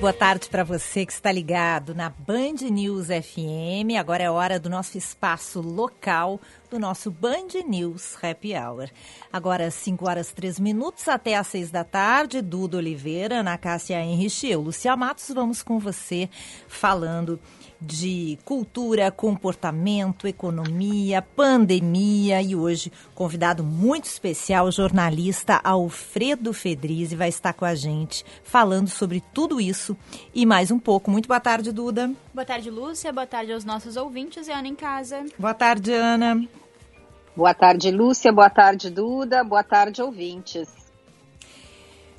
Boa tarde para você que está ligado na Band News FM. Agora é hora do nosso espaço local, do nosso Band News Happy Hour. Agora, 5 horas 3 minutos até às 6 da tarde. Duda Oliveira, Ana Cássia Henrich e eu, Lucia Matos, vamos com você falando de cultura, comportamento, economia, pandemia e hoje convidado muito especial, o jornalista Alfredo Fedrizi vai estar com a gente falando sobre tudo isso e mais um pouco. Muito boa tarde, Duda. Boa tarde, Lúcia. Boa tarde aos nossos ouvintes e Ana em casa. Boa tarde, Ana. Boa tarde, Lúcia. Boa tarde, Duda. Boa tarde, ouvintes.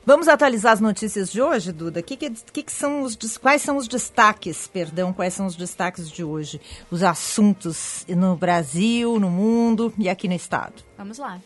Vamos atualizar as notícias de hoje, Duda? Que, que, que, são os, quais são os destaques, perdão, quais são os destaques de hoje? Os assuntos no Brasil, no mundo e aqui no estado. Vamos lá.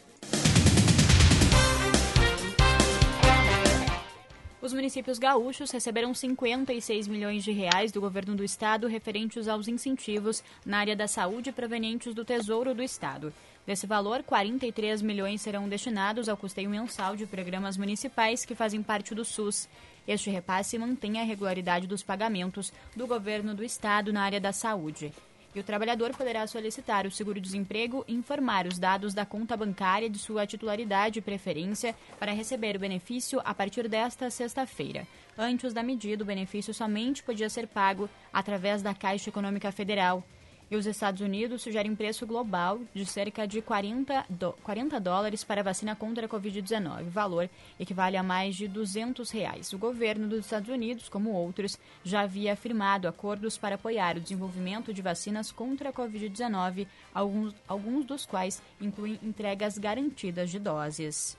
Os municípios gaúchos receberam 56 milhões de reais do governo do estado referentes aos incentivos na área da saúde provenientes do Tesouro do Estado. Desse valor, 43 milhões serão destinados ao custeio mensal de programas municipais que fazem parte do SUS. Este repasse mantém a regularidade dos pagamentos do governo do estado na área da saúde. E o trabalhador poderá solicitar o seguro-desemprego e informar os dados da conta bancária de sua titularidade e preferência para receber o benefício a partir desta sexta-feira. Antes da medida, o benefício somente podia ser pago através da Caixa Econômica Federal. E os Estados Unidos sugerem preço global de cerca de 40, do, 40 dólares para a vacina contra a Covid-19, valor equivale a mais de 200 reais. O governo dos Estados Unidos, como outros, já havia firmado acordos para apoiar o desenvolvimento de vacinas contra a Covid-19, alguns, alguns dos quais incluem entregas garantidas de doses.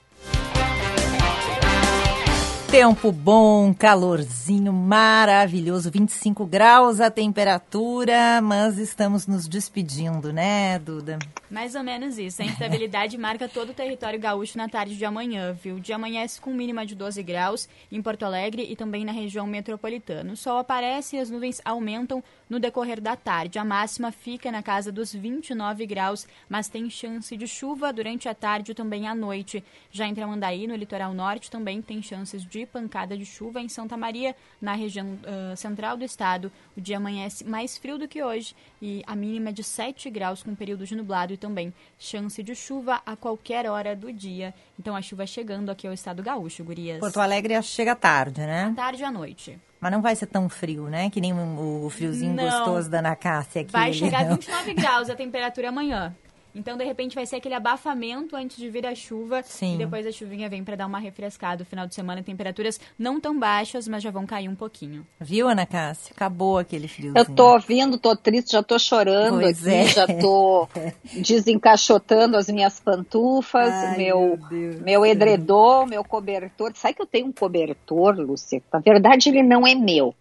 Tempo bom, calorzinho maravilhoso, 25 graus a temperatura, mas estamos nos despedindo, né, Duda? Mais ou menos isso. A instabilidade marca todo o território gaúcho na tarde de amanhã, viu? O dia amanhece com mínima de 12 graus em Porto Alegre e também na região metropolitana. O sol aparece e as nuvens aumentam no decorrer da tarde. A máxima fica na casa dos 29 graus, mas tem chance de chuva durante a tarde e também à noite. Já em Tramandaí, no litoral norte, também tem chances de pancada de chuva. Em Santa Maria, na região uh, central do estado, o dia amanhece mais frio do que hoje e a mínima de 7 graus com período de nublado e também chance de chuva a qualquer hora do dia. Então a chuva chegando aqui ao estado gaúcho, gurias. Porto Alegre chega tarde, né? À tarde à noite. Mas não vai ser tão frio, né? Que nem o friozinho não. gostoso da Ana Cássia aqui. Vai chegar a 29 graus a temperatura amanhã. Então, de repente, vai ser aquele abafamento antes de vir a chuva. Sim. E depois a chuvinha vem para dar uma refrescada. No final de semana, temperaturas não tão baixas, mas já vão cair um pouquinho. Viu, Ana Cássia? Acabou aquele friozinho. Eu tô ouvindo, tô triste, já tô chorando pois aqui, é. já tô desencaixotando as minhas pantufas, Ai, meu, meu, meu edredom, meu cobertor. Sabe que eu tenho um cobertor, Lúcia? Na verdade, ele não é meu.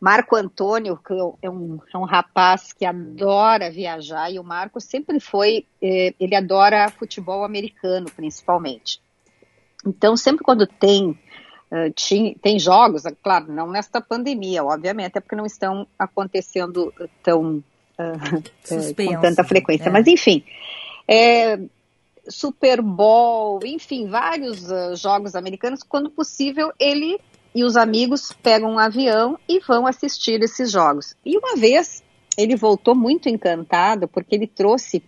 Marco Antônio, que é um, é um rapaz que adora viajar, e o Marco sempre foi, eh, ele adora futebol americano, principalmente. Então, sempre quando tem, tinha, tem jogos, é claro, não nesta pandemia, obviamente, é porque não estão acontecendo tão uh, com tanta frequência, é. mas enfim. É, Super Bowl, enfim, vários jogos americanos, quando possível, ele e os amigos pegam um avião e vão assistir esses jogos. E uma vez ele voltou muito encantado porque ele trouxe,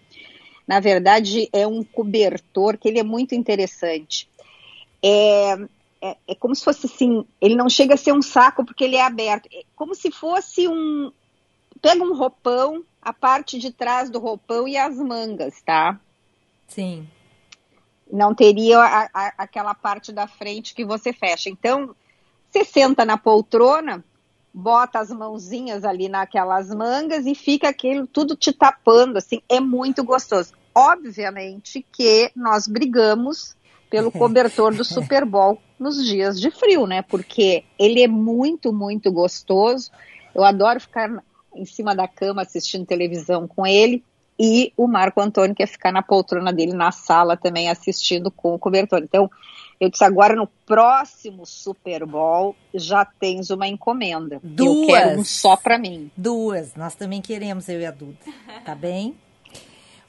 na verdade, é um cobertor que ele é muito interessante. É, é, é, como se fosse assim, ele não chega a ser um saco porque ele é aberto, é como se fosse um, pega um roupão, a parte de trás do roupão e as mangas, tá? Sim. Não teria a, a, aquela parte da frente que você fecha. Então, você senta na poltrona, bota as mãozinhas ali naquelas mangas e fica aquilo tudo te tapando, assim, é muito gostoso. Obviamente que nós brigamos pelo cobertor do Super Bowl nos dias de frio, né? Porque ele é muito, muito gostoso. Eu adoro ficar em cima da cama assistindo televisão com ele e o Marco Antônio quer ficar na poltrona dele na sala também assistindo com o cobertor. Então, eu disse agora no próximo Super Bowl já tens uma encomenda. Duas. Eu quero um só para mim. Duas. Nós também queremos eu e a Duda. Tá bem?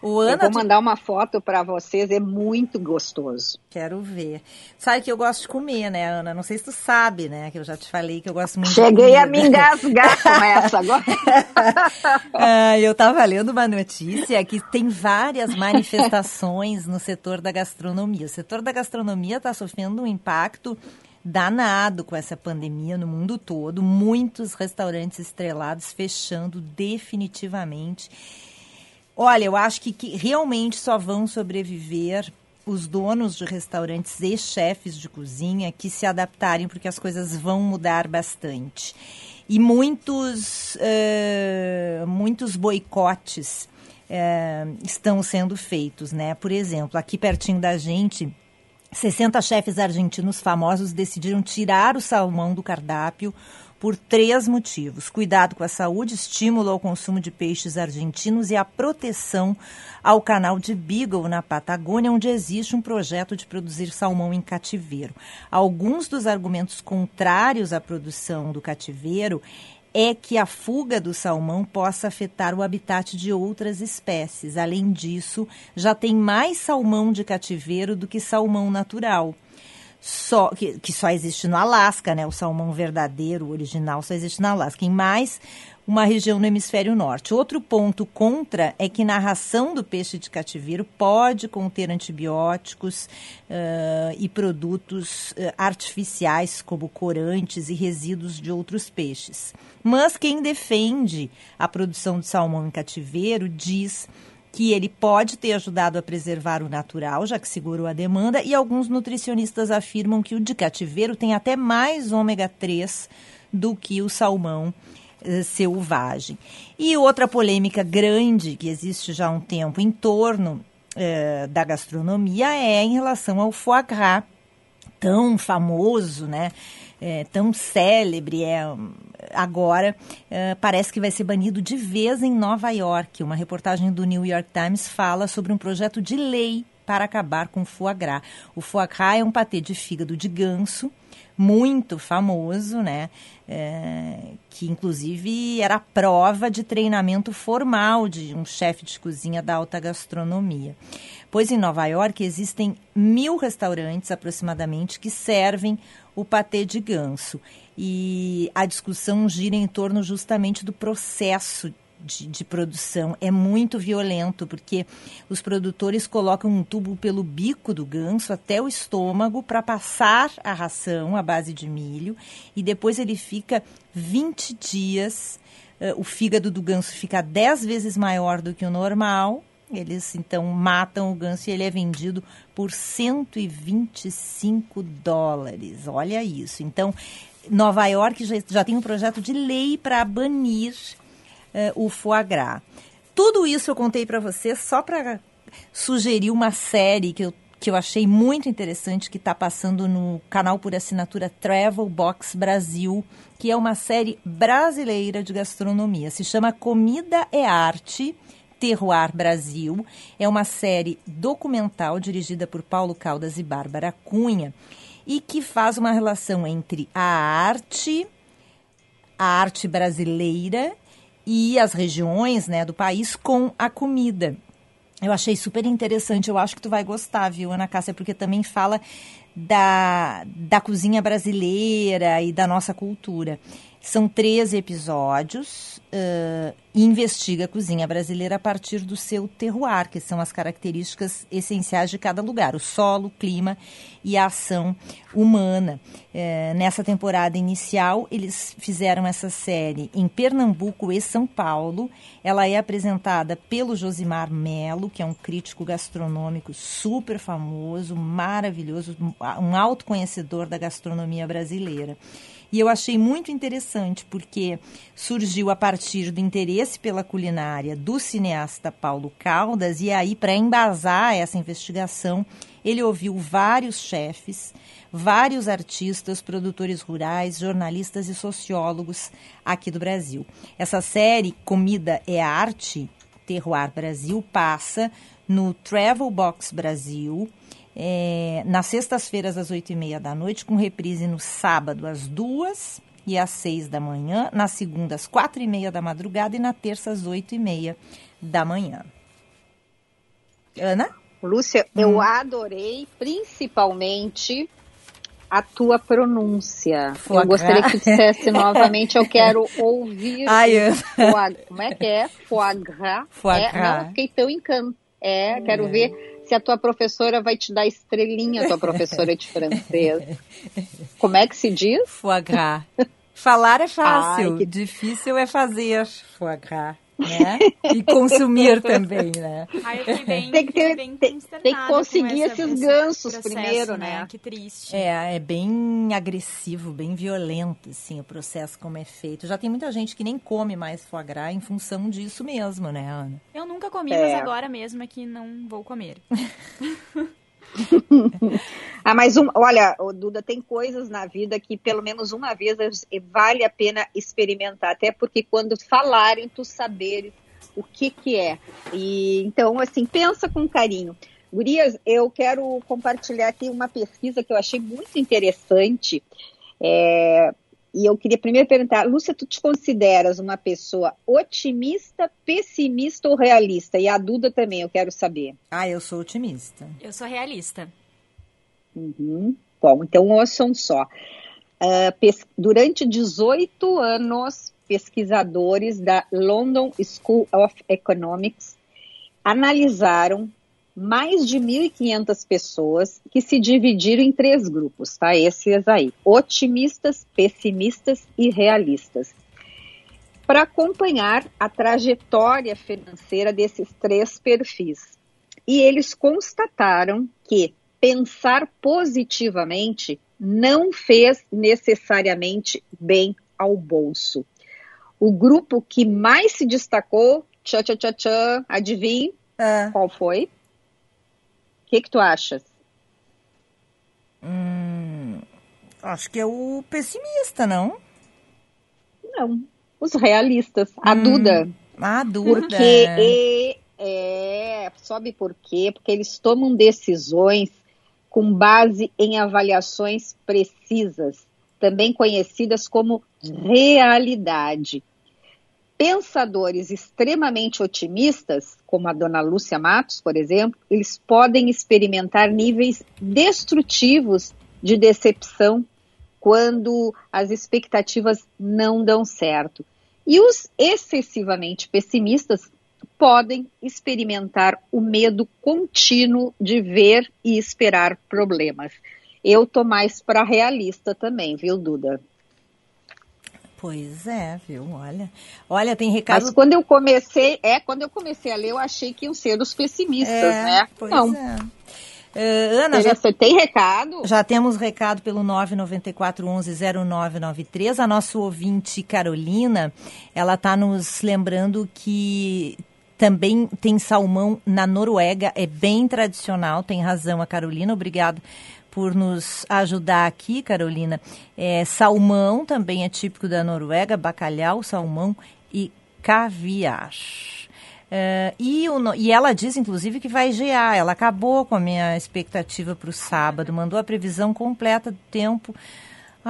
O Ana, eu vou mandar uma foto para vocês, é muito gostoso. Quero ver. Sabe que eu gosto de comer, né, Ana? Não sei se tu sabe, né? Que eu já te falei que eu gosto muito Cheguei a me engasgar com essa agora. ah, eu estava lendo uma notícia que tem várias manifestações no setor da gastronomia. O setor da gastronomia está sofrendo um impacto danado com essa pandemia no mundo todo. Muitos restaurantes estrelados fechando definitivamente. Olha, eu acho que, que realmente só vão sobreviver os donos de restaurantes e chefes de cozinha que se adaptarem, porque as coisas vão mudar bastante. E muitos, uh, muitos boicotes uh, estão sendo feitos, né? Por exemplo, aqui pertinho da gente, 60 chefes argentinos famosos decidiram tirar o salmão do cardápio por três motivos: cuidado com a saúde, estímulo ao consumo de peixes argentinos e a proteção ao canal de Beagle na Patagônia, onde existe um projeto de produzir salmão em cativeiro. Alguns dos argumentos contrários à produção do cativeiro é que a fuga do salmão possa afetar o habitat de outras espécies. Além disso, já tem mais salmão de cativeiro do que salmão natural só que, que só existe no Alasca, né? O salmão verdadeiro, original, só existe no Alasca. Em mais uma região no hemisfério norte. Outro ponto contra é que na ração do peixe de cativeiro pode conter antibióticos uh, e produtos uh, artificiais, como corantes e resíduos de outros peixes. Mas quem defende a produção de salmão em cativeiro diz que ele pode ter ajudado a preservar o natural, já que segurou a demanda, e alguns nutricionistas afirmam que o de cativeiro tem até mais ômega 3 do que o salmão eh, selvagem. E outra polêmica grande que existe já há um tempo em torno eh, da gastronomia é em relação ao foie gras, tão famoso, né? É, tão célebre é agora uh, parece que vai ser banido de vez em Nova York. Uma reportagem do New York Times fala sobre um projeto de lei para acabar com o foie gras. O foie gras é um patê de fígado de ganso, muito famoso, né? É, que inclusive era prova de treinamento formal de um chefe de cozinha da alta gastronomia. Pois em Nova York existem mil restaurantes aproximadamente que servem o patê de ganso e a discussão gira em torno justamente do processo de, de, produção. É muito violento, porque os produtores colocam um tubo pelo bico do ganso até o estômago para passar a ração à base de milho e depois ele fica 20 dias. Uh, o fígado do ganso fica 10 vezes maior do que o normal. Eles então matam o ganso e ele é vendido por 125 dólares. Olha isso. Então, Nova York já, já tem um projeto de lei para banir uh, o foie gras. Tudo isso eu contei para você só para sugerir uma série que eu, que eu achei muito interessante, que está passando no canal por assinatura Travel Box Brasil, que é uma série brasileira de gastronomia. Se chama Comida é Arte. Terroir Brasil. É uma série documental dirigida por Paulo Caldas e Bárbara Cunha e que faz uma relação entre a arte, a arte brasileira e as regiões né, do país com a comida. Eu achei super interessante, eu acho que tu vai gostar, viu, Ana Cássia, porque também fala da, da cozinha brasileira e da nossa cultura. São 13 episódios uh, investiga a cozinha brasileira a partir do seu terroir, que são as características essenciais de cada lugar, o solo, o clima e a ação humana. Uh, nessa temporada inicial, eles fizeram essa série em Pernambuco e São Paulo. Ela é apresentada pelo Josimar Melo, que é um crítico gastronômico super famoso, maravilhoso, um alto conhecedor da gastronomia brasileira. E eu achei muito interessante porque surgiu a partir do interesse pela culinária do cineasta Paulo Caldas, e aí, para embasar essa investigação, ele ouviu vários chefes, vários artistas, produtores rurais, jornalistas e sociólogos aqui do Brasil. Essa série, Comida é Arte, Terroir Brasil, passa no Travel Box Brasil, é, nas sextas-feiras às oito e meia da noite, com reprise no sábado às duas e às seis da manhã, na segunda às quatro e meia da madrugada e na terça às oito e meia da manhã. Ana? Lúcia, hum. eu adorei principalmente a tua pronúncia. Foie eu gostaria que tu dissesse novamente, eu quero ouvir. Ai, eu... foie, como é que é? Foie gras. Foie é, gras. Não, fiquei tão encantada. É, quero é. ver se a tua professora vai te dar estrelinha, a tua professora de francês. Como é que se diz? Foie gras. Falar é fácil, Ai, que... difícil é fazer foie gras né? E consumir também, né? Ai, bem, tem que ter, tem, tem, tem, que conseguir esses gansos processo, primeiro, né? né? Que triste. É, é bem agressivo, bem violento, assim, o processo como é feito. Já tem muita gente que nem come mais foie gras em função disso mesmo, né, Ana? Eu nunca comi, é. mas agora mesmo é que não vou comer. ah, mas um, olha, Duda, tem coisas na vida que pelo menos uma vez vale a pena experimentar, até porque quando falarem, tu saberes o que que é. E então, assim, pensa com carinho. Gurias, eu quero compartilhar aqui uma pesquisa que eu achei muito interessante. É, e eu queria primeiro perguntar, Lúcia, tu te consideras uma pessoa otimista, pessimista ou realista? E a Duda também, eu quero saber. Ah, eu sou otimista. Eu sou realista. Uhum. Bom, então ouçam só. Uh, durante 18 anos, pesquisadores da London School of Economics analisaram mais de 1.500 pessoas que se dividiram em três grupos, tá? Esses aí: otimistas, pessimistas e realistas. Para acompanhar a trajetória financeira desses três perfis. E eles constataram que pensar positivamente não fez necessariamente bem ao bolso. O grupo que mais se destacou, tchã, tchã, tchã, tchã, adivinhe é. qual foi? Que, que tu achas? Hum, acho que é o pessimista, não? Não, os realistas. A hum, Duda. A Duda. Porque, é, sabe por quê? Porque eles tomam decisões com base em avaliações precisas, também conhecidas como realidade pensadores extremamente otimistas, como a dona Lúcia Matos, por exemplo, eles podem experimentar níveis destrutivos de decepção quando as expectativas não dão certo. E os excessivamente pessimistas podem experimentar o medo contínuo de ver e esperar problemas. Eu tô mais para realista também, viu, Duda? Pois é, viu? Olha, olha, tem recado. Mas quando eu comecei, é, quando eu comecei a ler, eu achei que iam ser os pessimistas, é, né? Pois Não. é. Uh, Ana, já, você tem recado? Já temos recado pelo 994-11-0993. A nossa ouvinte Carolina, ela está nos lembrando que também tem salmão na Noruega, é bem tradicional, tem razão a Carolina, obrigado por nos ajudar aqui, Carolina. É, salmão também é típico da Noruega, bacalhau, salmão e caviar. É, e, o, e, ela diz, inclusive, que vai gear. Ela acabou com a minha expectativa para o sábado, mandou a previsão completa do tempo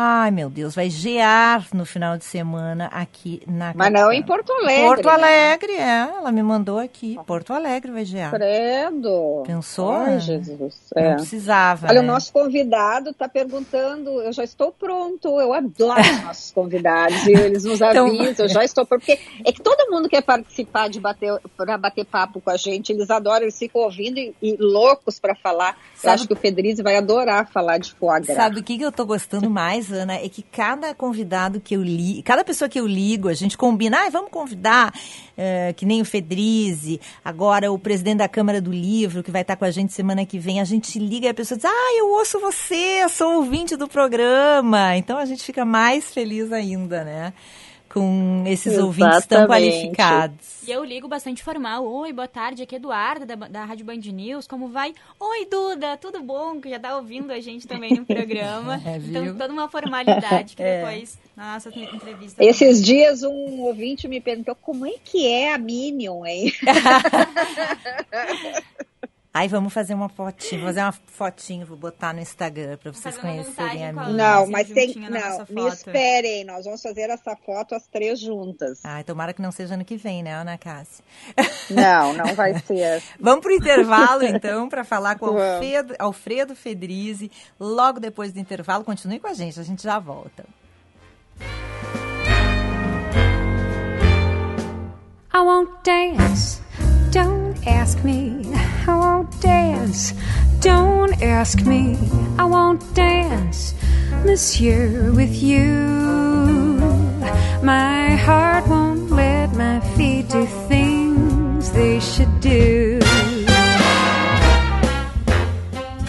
Ai, meu Deus, vai gear no final de semana aqui na Mas não em Porto Alegre. Porto né? Alegre, é. Ela me mandou aqui. Porto Alegre vai gear. Credo. Pensou? Ai, Jesus. Não é. precisava. Olha, né? o nosso convidado está perguntando. Eu já estou pronto. Eu adoro os nossos convidados. E eles nos então, avisam. Eu já estou pronto. Porque é que todo mundo quer participar de bater, para bater papo com a gente. Eles adoram, eles ficam ouvindo e, e loucos para falar. Sabe... Eu acho que o Federico vai adorar falar de foie gras. Sabe o que, que eu estou gostando mais? Mais, Ana, é que cada convidado que eu li, cada pessoa que eu ligo, a gente combina, ah, vamos convidar, é, que nem o Fedrize, agora o presidente da Câmara do Livro, que vai estar com a gente semana que vem, a gente liga e a pessoa diz, ah, eu ouço você, sou ouvinte do programa. Então a gente fica mais feliz ainda, né? Com esses Exatamente. ouvintes tão qualificados. E eu ligo bastante formal. Oi, boa tarde, aqui é Eduarda, da, da Rádio Band News. Como vai? Oi, Duda, tudo bom? Que já tá ouvindo a gente também no programa. É, então, toda uma formalidade que é. depois, na nossa entrevista... Esses também. dias, um ouvinte me perguntou como é que é a Minion, hein? Aí vamos fazer uma fotinho, fazer uma fotinho, vou botar no Instagram para vocês conhecerem a minha. Não, mas tem, não, me esperem, nós vamos fazer essa foto as três juntas. Ai, tomara que não seja ano que vem, né, Ana Cássia? Não, não vai ser. vamos pro intervalo então para falar com o Alfredo, Alfredo Fedrizi. Logo depois do intervalo, continue com a gente, a gente já volta. I won't dance. Ask me, I won't dance. Don't ask me, I won't dance this year with you. My heart won't let my feet do things they should do.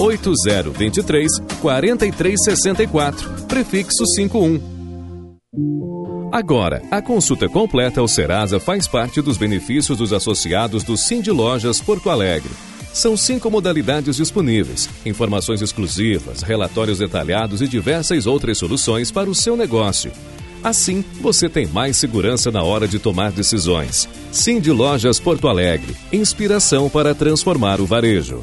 8023 4364, prefixo 51. Agora, a consulta completa ao Serasa faz parte dos benefícios dos associados do Cindy Lojas Porto Alegre. São cinco modalidades disponíveis, informações exclusivas, relatórios detalhados e diversas outras soluções para o seu negócio. Assim, você tem mais segurança na hora de tomar decisões. Cindy Lojas Porto Alegre, inspiração para transformar o varejo.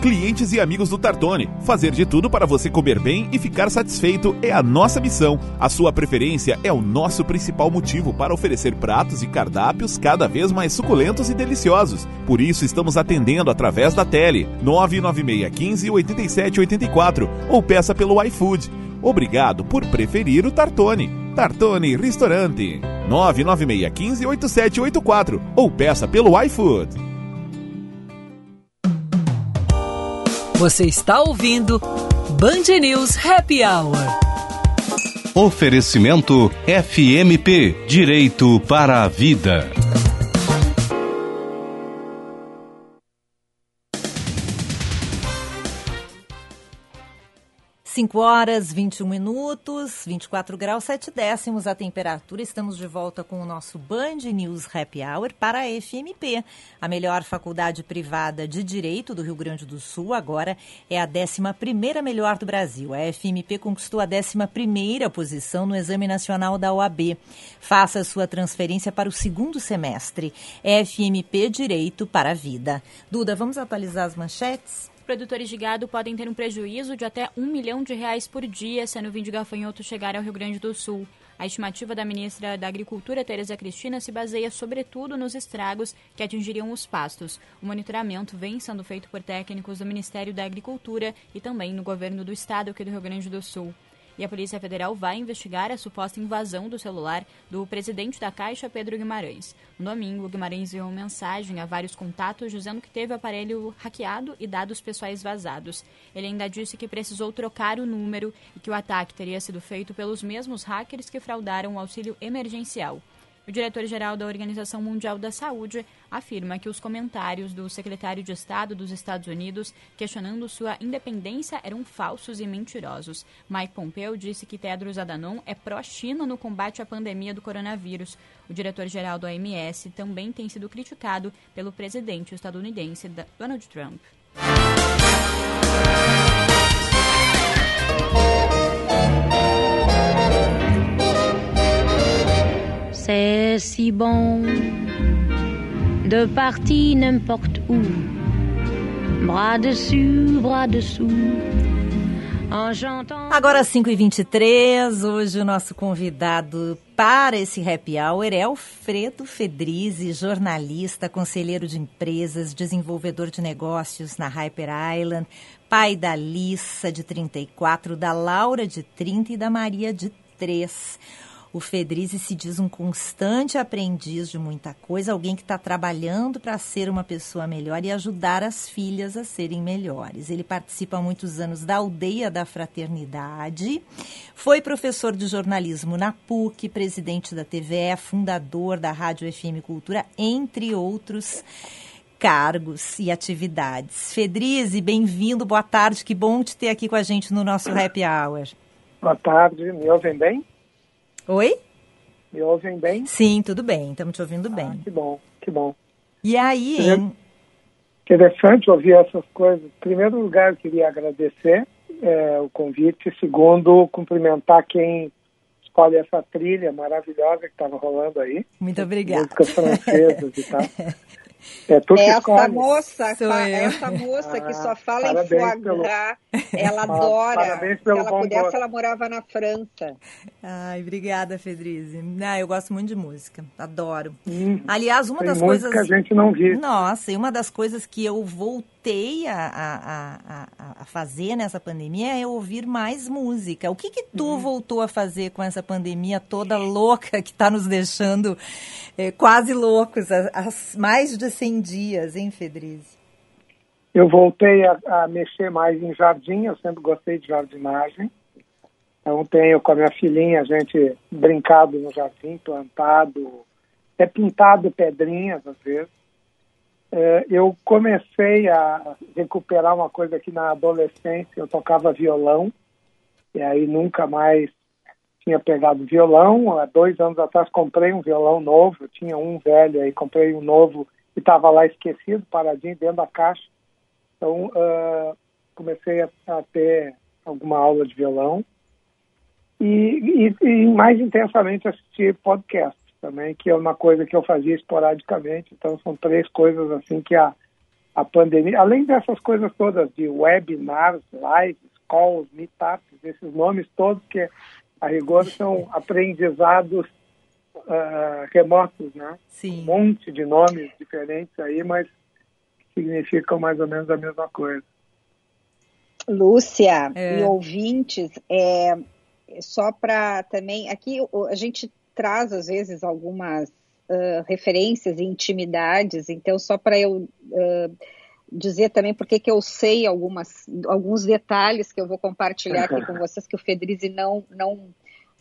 Clientes e amigos do Tartone. Fazer de tudo para você comer bem e ficar satisfeito é a nossa missão. A sua preferência é o nosso principal motivo para oferecer pratos e cardápios cada vez mais suculentos e deliciosos. Por isso estamos atendendo através da tele 996 15 8784 ou peça pelo iFood. Obrigado por preferir o Tartone. Tartone Restaurante 996 15 8784 ou peça pelo iFood. Você está ouvindo Band News Happy Hour. Oferecimento FMP Direito para a Vida. 5 horas 21 minutos, 24 graus 7 décimos a temperatura. Estamos de volta com o nosso Band News Happy Hour para a FMP. A melhor faculdade privada de Direito do Rio Grande do Sul agora é a 11 melhor do Brasil. A FMP conquistou a 11 posição no Exame Nacional da OAB. Faça sua transferência para o segundo semestre. FMP Direito para a Vida. Duda, vamos atualizar as manchetes? Produtores de gado podem ter um prejuízo de até um milhão de reais por dia se a nuvem de gafanhoto chegar ao Rio Grande do Sul. A estimativa da ministra da Agricultura, Tereza Cristina, se baseia sobretudo nos estragos que atingiriam os pastos. O monitoramento vem sendo feito por técnicos do Ministério da Agricultura e também no governo do estado aqui do Rio Grande do Sul e a Polícia Federal vai investigar a suposta invasão do celular do presidente da Caixa, Pedro Guimarães. No domingo, Guimarães enviou mensagem a vários contatos dizendo que teve o aparelho hackeado e dados pessoais vazados. Ele ainda disse que precisou trocar o número e que o ataque teria sido feito pelos mesmos hackers que fraudaram o auxílio emergencial. O diretor-geral da Organização Mundial da Saúde afirma que os comentários do secretário de Estado dos Estados Unidos questionando sua independência eram falsos e mentirosos. Mike Pompeo disse que Tedros Adhanom é pró-China no combate à pandemia do coronavírus. O diretor-geral do OMS também tem sido criticado pelo presidente estadunidense Donald Trump. Say si bon de partir n'importe où. Bras dessus, bras dessous. Agora 5h23, hoje o nosso convidado para esse happy hour é Alfredo Fedrizi, jornalista, conselheiro de empresas, desenvolvedor de negócios na Hyper Island, pai da Lissa, de 34, da Laura, de 30 e da Maria, de 3. O Fedrizi se diz um constante aprendiz de muita coisa, alguém que está trabalhando para ser uma pessoa melhor e ajudar as filhas a serem melhores. Ele participa há muitos anos da Aldeia da Fraternidade, foi professor de jornalismo na PUC, presidente da TVE, fundador da Rádio FM Cultura, entre outros cargos e atividades. Fedrizi, bem-vindo, boa tarde, que bom te ter aqui com a gente no nosso Happy Hour. Boa tarde, me ouvem bem? Oi? Me ouvem bem? Sim, tudo bem, estamos te ouvindo bem. Ah, que bom, que bom. E aí, hein? Interessante ouvir essas coisas. Em primeiro lugar, eu queria agradecer é, o convite. Segundo, cumprimentar quem escolhe essa trilha maravilhosa que estava rolando aí. Muito obrigada. Músicas francesas e tal. É tu essa moça, Sou essa moça ah, que só fala em foie gras, ela adora. Parabéns pelo Se ela pudesse, gosto. ela morava na França. Ai, obrigada, Fedrize. Ah, eu gosto muito de música, adoro. Hum, Aliás, uma das coisas. que a gente não viu. Nossa, e uma das coisas que eu voltei a, a, a, a, fazer nessa pandemia é ouvir mais música. O que que tu hum. voltou a fazer com essa pandemia toda louca que está nos deixando é, quase loucos, as mais de 100 dias, hein, Fedrize? Eu voltei a, a, mexer mais em jardim, eu sempre gostei de jardinagem. Então tenho com a minha filhinha a gente brincado no jardim, plantado, é pintado pedrinhas às vezes. É, eu comecei a recuperar uma coisa que na adolescência eu tocava violão, e aí nunca mais tinha pegado violão. Há dois anos atrás comprei um violão novo, tinha um velho aí, comprei um novo que estava lá esquecido, paradinho dentro da caixa. Então, uh, comecei a, a, ter alguma aula de violão e, e, e, mais intensamente assistir podcast também, que é uma coisa que eu fazia esporadicamente. Então, são três coisas assim que a, a pandemia, além dessas coisas todas de webinars, lives, calls, meetups, esses nomes todos que a rigor são aprendizados uh, remotos, né? Sim. Um monte de nomes diferentes aí, mas significam mais ou menos a mesma coisa. Lúcia é. e ouvintes, é, só para também. Aqui a gente traz às vezes algumas uh, referências e intimidades, então só para eu. Uh, dizer também porque que eu sei algumas, alguns detalhes que eu vou compartilhar aqui com vocês que o Fedrizi não, não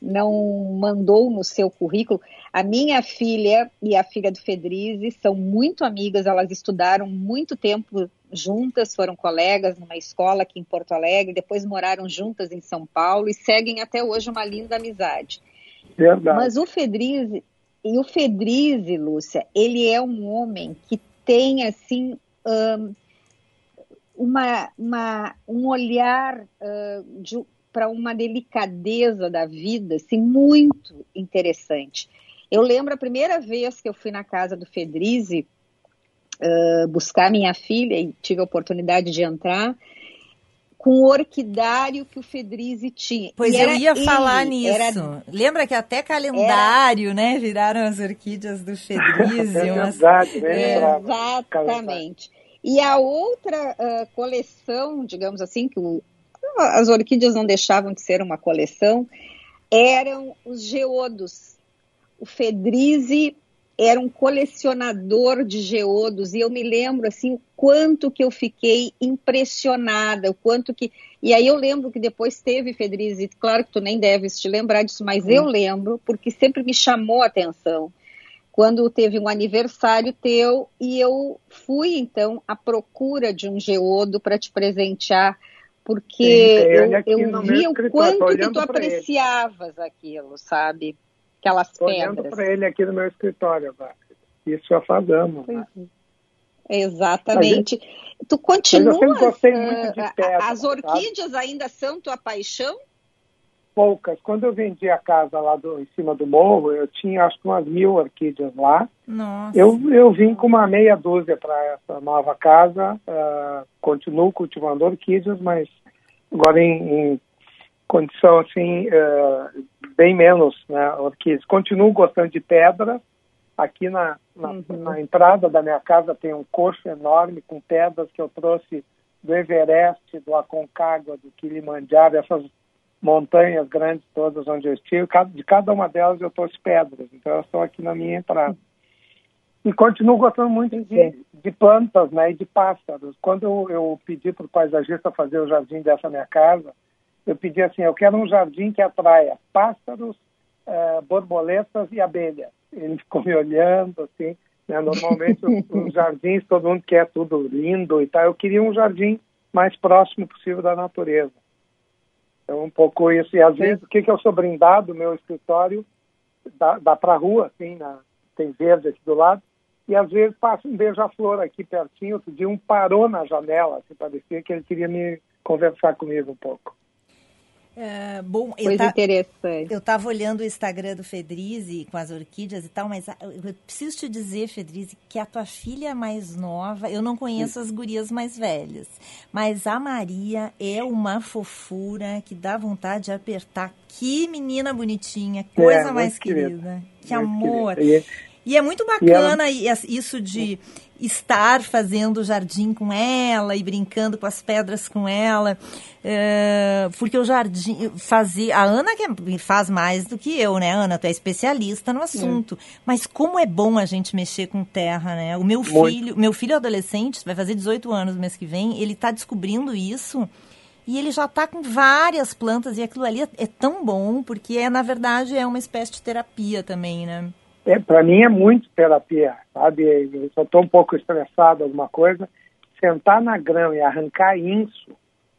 não mandou no seu currículo. A minha filha e a filha do Fedrizi são muito amigas, elas estudaram muito tempo juntas, foram colegas numa escola aqui em Porto Alegre, depois moraram juntas em São Paulo e seguem até hoje uma linda amizade. Verdade. Mas o Fedrizi, e o Fedrizi, Lúcia, ele é um homem que tem assim um, uma, uma, um olhar uh, para uma delicadeza da vida assim, muito interessante. Eu lembro a primeira vez que eu fui na casa do Fedrizi uh, buscar minha filha e tive a oportunidade de entrar com o orquidário que o Fedrizi tinha. Pois eu ia ele, falar nisso. Era... Lembra que até calendário, era... né? Viraram as orquídeas do Fedrizi. é verdade, né? Exatamente. E a outra uh, coleção, digamos assim, que o, as orquídeas não deixavam de ser uma coleção, eram os geodos. O Fedrizi era um colecionador de geodos e eu me lembro assim o quanto que eu fiquei impressionada, o quanto que e aí eu lembro que depois teve Fedrizi, claro que tu nem deves te lembrar disso, mas hum. eu lembro porque sempre me chamou a atenção quando teve um aniversário teu e eu fui então à procura de um geodo para te presentear porque eu, eu vi o quanto que tu apreciavas ele. aquilo, sabe? Aquelas Tô pedras. olhando para ele aqui no meu escritório, Isso já fazemos. Né? Exatamente. Gente, tu continua. Eu sempre gostei muito de pedra, As orquídeas sabe? ainda são tua paixão? poucas. Quando eu vendi a casa lá do, em cima do morro, eu tinha acho que umas mil orquídeas lá. Nossa. Eu, eu vim com uma meia dúzia para essa nova casa. Uh, continuo cultivando orquídeas, mas agora em, em condição assim, uh, bem menos né, orquídeas. Continuo gostando de pedra. Aqui na, na, uhum. na entrada da minha casa tem um coxo enorme com pedras que eu trouxe do Everest, do Aconcagua, do Kilimanjaro, essas montanhas grandes todas onde eu estive, de cada uma delas eu trouxe pedras, então elas estão aqui na minha entrada. E continuo gostando muito de, de plantas né, e de pássaros. Quando eu, eu pedi para o paisagista fazer o jardim dessa minha casa, eu pedi assim, eu quero um jardim que atraia pássaros, uh, borboletas e abelhas. Ele ficou me olhando assim, né, normalmente os, os jardins todo mundo quer tudo lindo e tal, eu queria um jardim mais próximo possível da natureza. É um pouco isso. E às vezes, o que, que eu sou brindado, meu escritório dá, dá para a rua, assim, na, tem verde aqui do lado, e às vezes passa um beija-flor aqui pertinho. Outro dia um parou na janela, assim, parecia que ele queria me conversar comigo um pouco. É, bom, Coisa eu tá, interessante. Eu estava olhando o Instagram do Fedrize com as orquídeas e tal, mas eu preciso te dizer, Fedrize, que a tua filha mais nova, eu não conheço as gurias mais velhas, mas a Maria é uma fofura que dá vontade de apertar. Que menina bonitinha, coisa é, mais querida. querida. Que amor. Querida. E é muito bacana ela... isso de estar fazendo jardim com ela e brincando com as pedras com ela. É, porque o jardim fazia. A Ana que faz mais do que eu, né, Ana? Tu é especialista no assunto. É. Mas como é bom a gente mexer com terra, né? O meu muito. filho, meu filho adolescente, vai fazer 18 anos no mês que vem, ele está descobrindo isso. E ele já está com várias plantas e aquilo ali é, é tão bom, porque é, na verdade, é uma espécie de terapia também, né? É, para mim é muito terapia, sabe? Eu só estou um pouco estressado, alguma coisa. Sentar na grama e arrancar isso,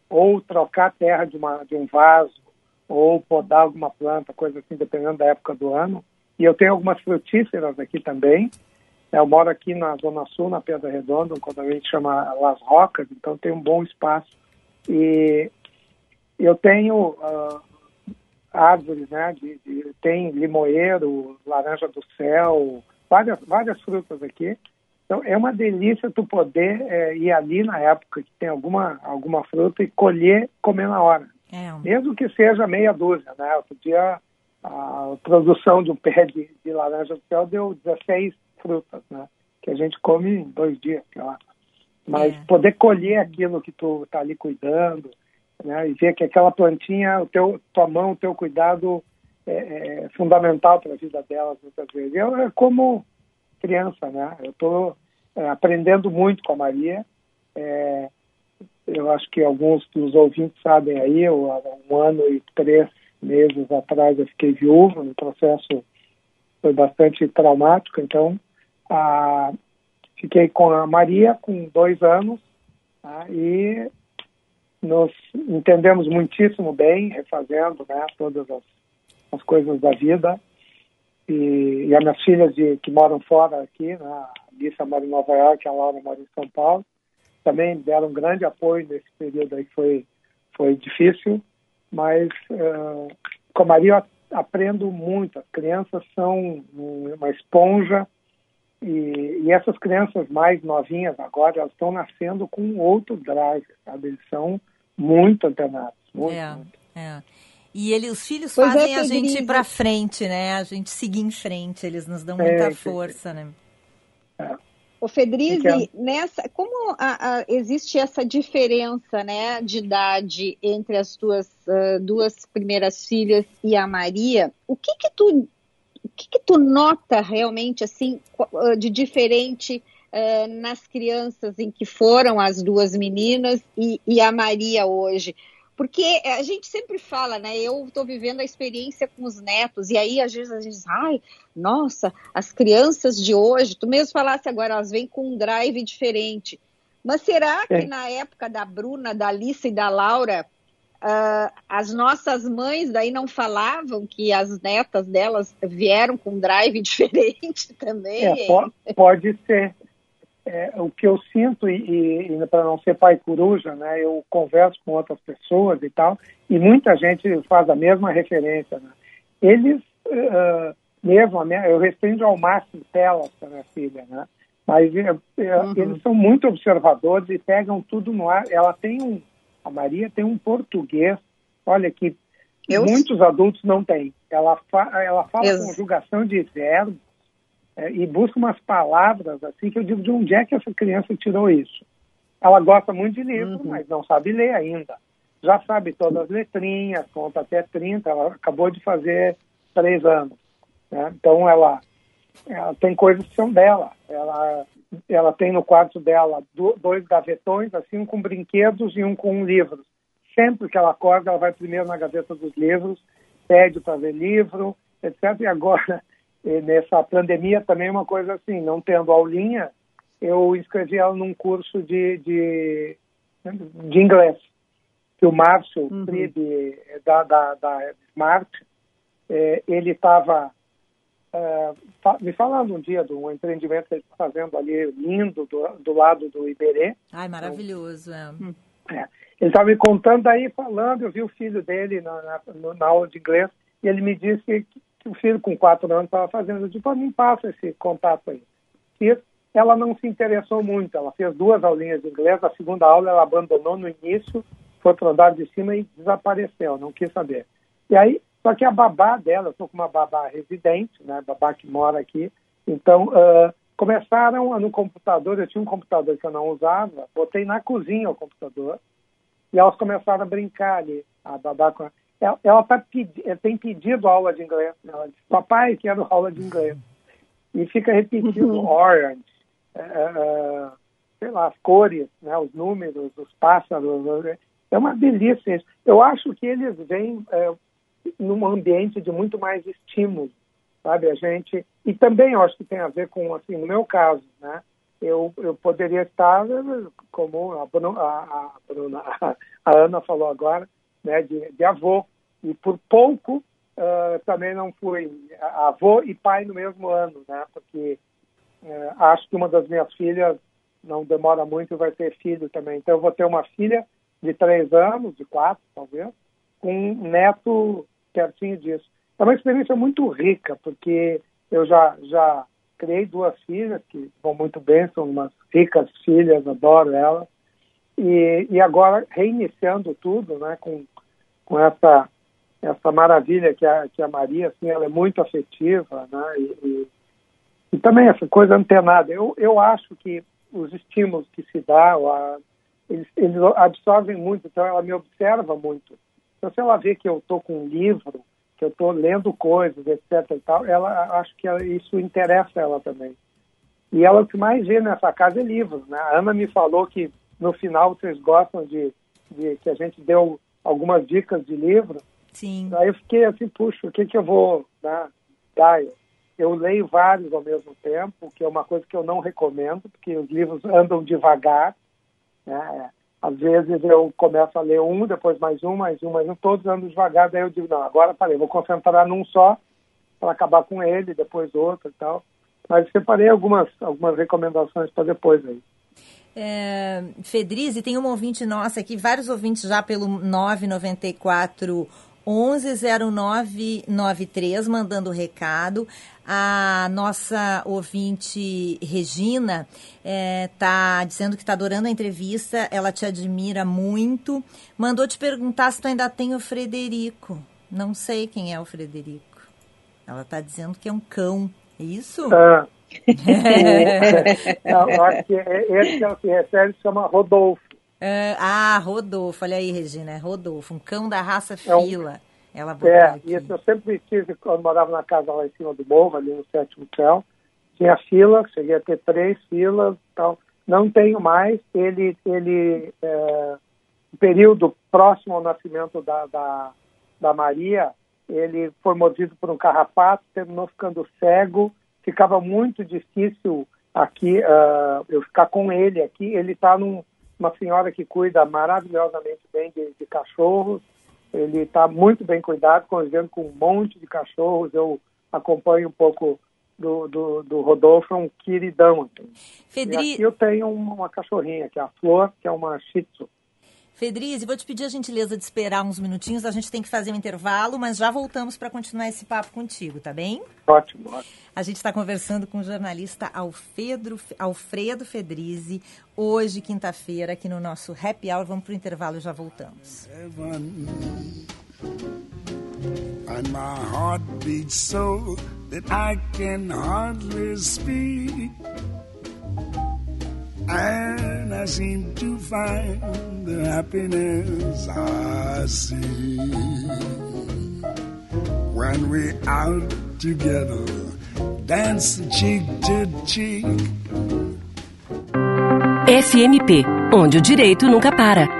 ou trocar a terra de, uma, de um vaso, ou podar alguma planta, coisa assim, dependendo da época do ano. E eu tenho algumas frutíferas aqui também. Eu moro aqui na Zona Sul, na Pedra Redonda, um condomínio que chama Las Rocas, então tem um bom espaço. E eu tenho uh, árvores, né? De, de, tem limoeiro, laranja do céu, várias, várias frutas aqui. Então é uma delícia tu poder é, ir ali na época que tem alguma, alguma fruta e colher, comer na hora. É. Mesmo que seja meia dúzia, né? Outro dia a produção de um pé de, de laranja do céu deu 16 frutas, né? Que a gente come em dois dias, sei lá. Mas é. poder colher aquilo que tu tá ali cuidando, né? E ver que aquela plantinha, o teu, tua mão, o teu cuidado é, é fundamental para a vida delas muitas vezes. Eu, é como criança, né? Eu estou é, aprendendo muito com a Maria. É, eu acho que alguns dos ouvintes sabem aí, eu, há um ano e três meses atrás eu fiquei viúvo, um processo foi bastante traumático, então a, fiquei com a Maria com dois anos tá? e nos entendemos muitíssimo bem, refazendo né, todas as, as coisas da vida. E, e as minhas filhas de, que moram fora aqui, né, a Lisa mora em Nova York, a Laura mora em São Paulo, também deram um grande apoio nesse período aí que foi, foi difícil, mas uh, com a Maria eu aprendo muito. As crianças são uma esponja e, e, essas crianças mais novinhas agora, elas estão nascendo com outro drive, sabe? Eles são muito antenados. Muito, é, muito. é. E ele, os filhos pois é, fazem é, a gente ir para frente, né? A gente seguir em frente, eles nos dão muita é, força, né? É. O Fedrize, é? nessa, como a, a, existe essa diferença, né, de idade entre as tuas uh, duas primeiras filhas e a Maria, o que que tu, o que que tu nota realmente assim de diferente uh, nas crianças em que foram as duas meninas e, e a Maria hoje? Porque a gente sempre fala, né? Eu estou vivendo a experiência com os netos, e aí às vezes a gente diz, ai, nossa, as crianças de hoje, tu mesmo falasse agora, elas vêm com um drive diferente. Mas será que é. na época da Bruna, da Alice e da Laura, uh, as nossas mães daí não falavam que as netas delas vieram com um drive diferente também? É, pode, pode ser, é, o que eu sinto, e, e para não ser pai coruja, né, eu converso com outras pessoas e tal, e muita gente faz a mesma referência. Né? Eles, uh, mesmo, eu restringo ao máximo telas para minha filha, né? mas uh, uhum. eles são muito observadores e pegam tudo no ar. Ela tem um, a Maria tem um português, olha, que eu... muitos adultos não têm. Ela, fa, ela fala eu... conjugação de verbos, é, e busca umas palavras assim que eu digo de onde é que essa criança tirou isso. Ela gosta muito de livro, uhum. mas não sabe ler ainda. Já sabe todas as letrinhas, conta até 30, ela acabou de fazer três anos. Né? Então ela, ela tem coisas que são dela. Ela, ela tem no quarto dela dois gavetões, assim, um com brinquedos e um com livros. Sempre que ela acorda, ela vai primeiro na gaveta dos livros, pede para ver livro, etc. E agora e nessa pandemia também uma coisa assim, não tendo aulinha, eu inscrevi ela num curso de, de, de inglês, que o Márcio uhum. Fribe, da, da, da Smart, é, ele estava é, me falando um dia de um empreendimento que ele está fazendo ali, lindo, do, do lado do Iberê. Ai, maravilhoso, é. é. Ele estava me contando aí, falando, eu vi o filho dele na, na, na aula de inglês, e ele me disse que que o filho com quatro anos estava fazendo. Eu disse, me passa esse contato aí. E ela não se interessou muito. Ela fez duas aulinhas de inglês. A segunda aula ela abandonou no início, foi para o andar de cima e desapareceu, não quis saber. E aí, só que a babá dela, eu estou com uma babá residente, né, babá que mora aqui, então uh, começaram no computador, eu tinha um computador que eu não usava, botei na cozinha o computador, e elas começaram a brincar ali, a babá com ela, ela, tá ela tem pedido aula de inglês. Ela diz, papai, quero aula de inglês. E fica repetindo orange, é, é, é, sei lá, as cores, né, os números, os pássaros. É uma delícia isso. Eu acho que eles vêm é, num ambiente de muito mais estímulo, sabe? A gente... E também eu acho que tem a ver com, assim, no meu caso, né? Eu, eu poderia estar, como a, Bruna, a, a, Bruna, a Ana falou agora, né, de, de avô. E por pouco uh, também não fui avô e pai no mesmo ano, né, porque uh, acho que uma das minhas filhas não demora muito e vai ter filho também. Então eu vou ter uma filha de três anos, de quatro talvez, com um neto pertinho disso. É uma experiência muito rica, porque eu já, já criei duas filhas que vão muito bem, são umas ricas filhas, adoro elas. E, e agora reiniciando tudo, né, com, com essa essa maravilha que a, que a Maria, assim, ela é muito afetiva, né, e, e, e também essa coisa antenada. Eu, eu acho que os estímulos que se dá, a, eles, eles absorvem muito, então ela me observa muito. Então, se ela vê que eu estou com um livro, que eu estou lendo coisas, etc. e tal, ela acho que ela, isso interessa ela também. E ela o que mais vê nessa casa é livros, né? A Ana me falou que no final vocês gostam de, de que a gente deu algumas dicas de livro. Sim. Aí eu fiquei assim, puxa, o que que eu vou né, dar? Eu leio vários ao mesmo tempo, que é uma coisa que eu não recomendo, porque os livros andam devagar. Né? Às vezes eu começo a ler um, depois mais um, mais um, mais um, todos andam devagar, daí eu digo, não, agora parei, vou concentrar num só para acabar com ele, depois outro e tal. Mas separei algumas, algumas recomendações para depois aí. É, Fedrize, tem um ouvinte nossa aqui, vários ouvintes já pelo 994 110993 mandando recado. A nossa ouvinte Regina está é, dizendo que está adorando a entrevista, ela te admira muito. Mandou te perguntar se tu ainda tem o Frederico. Não sei quem é o Frederico. Ela está dizendo que é um cão. É isso? Ah, eu acho que esse que ela se refere se chama Rodolfo. Uh, ah, Rodolfo, olha aí, Regina, é Rodolfo, um cão da raça fila. É, um, ela é isso eu sempre tive quando morava na casa lá em cima do morro, ali no sétimo céu. Tinha fila, cheguei a ter três filas tal. Não tenho mais. Ele, ele é, período próximo ao nascimento da, da, da Maria, ele foi mordido por um carrapato, terminou ficando cego ficava muito difícil aqui uh, eu ficar com ele aqui. Ele está numa senhora que cuida maravilhosamente bem de, de cachorros. Ele está muito bem cuidado, convivendo com um monte de cachorros. Eu acompanho um pouco do, do, do Rodolfo é um queridão. Assim. Fedri... E aqui eu tenho uma, uma cachorrinha, que é a Flor, que é uma Shih Tzu. Fedriz, vou te pedir a gentileza de esperar uns minutinhos. A gente tem que fazer um intervalo, mas já voltamos para continuar esse papo contigo, tá bem? Ótimo, ótimo. A gente está conversando com o jornalista Alfredo, Alfredo Fedrizi, hoje, quinta-feira, aqui no nosso Happy Hour. Vamos para o intervalo e já voltamos. And my heart beats so that I can hardly speak. Seem to find the happiness I see when out together, dance cheek to cheek. FMP, onde o direito nunca para.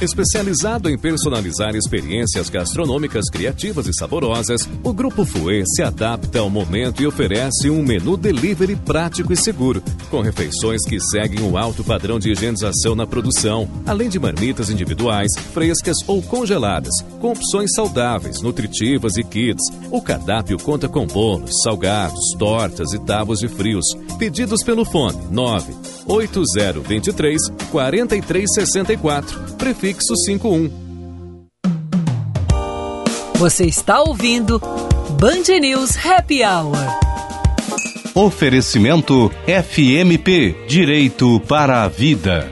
Especializado em personalizar experiências gastronômicas criativas e saborosas, o Grupo Fouet se adapta ao momento e oferece um menu delivery prático e seguro, com refeições que seguem o alto padrão de higienização na produção, além de marmitas individuais, frescas ou congeladas, com opções saudáveis, nutritivas e kits. O cardápio conta com bolos, salgados, tortas e tábuas de frios. Pedidos pelo fone 9 8023 4364, prefixo 51. Você está ouvindo Band News Happy Hour. Oferecimento FMP Direito para a Vida.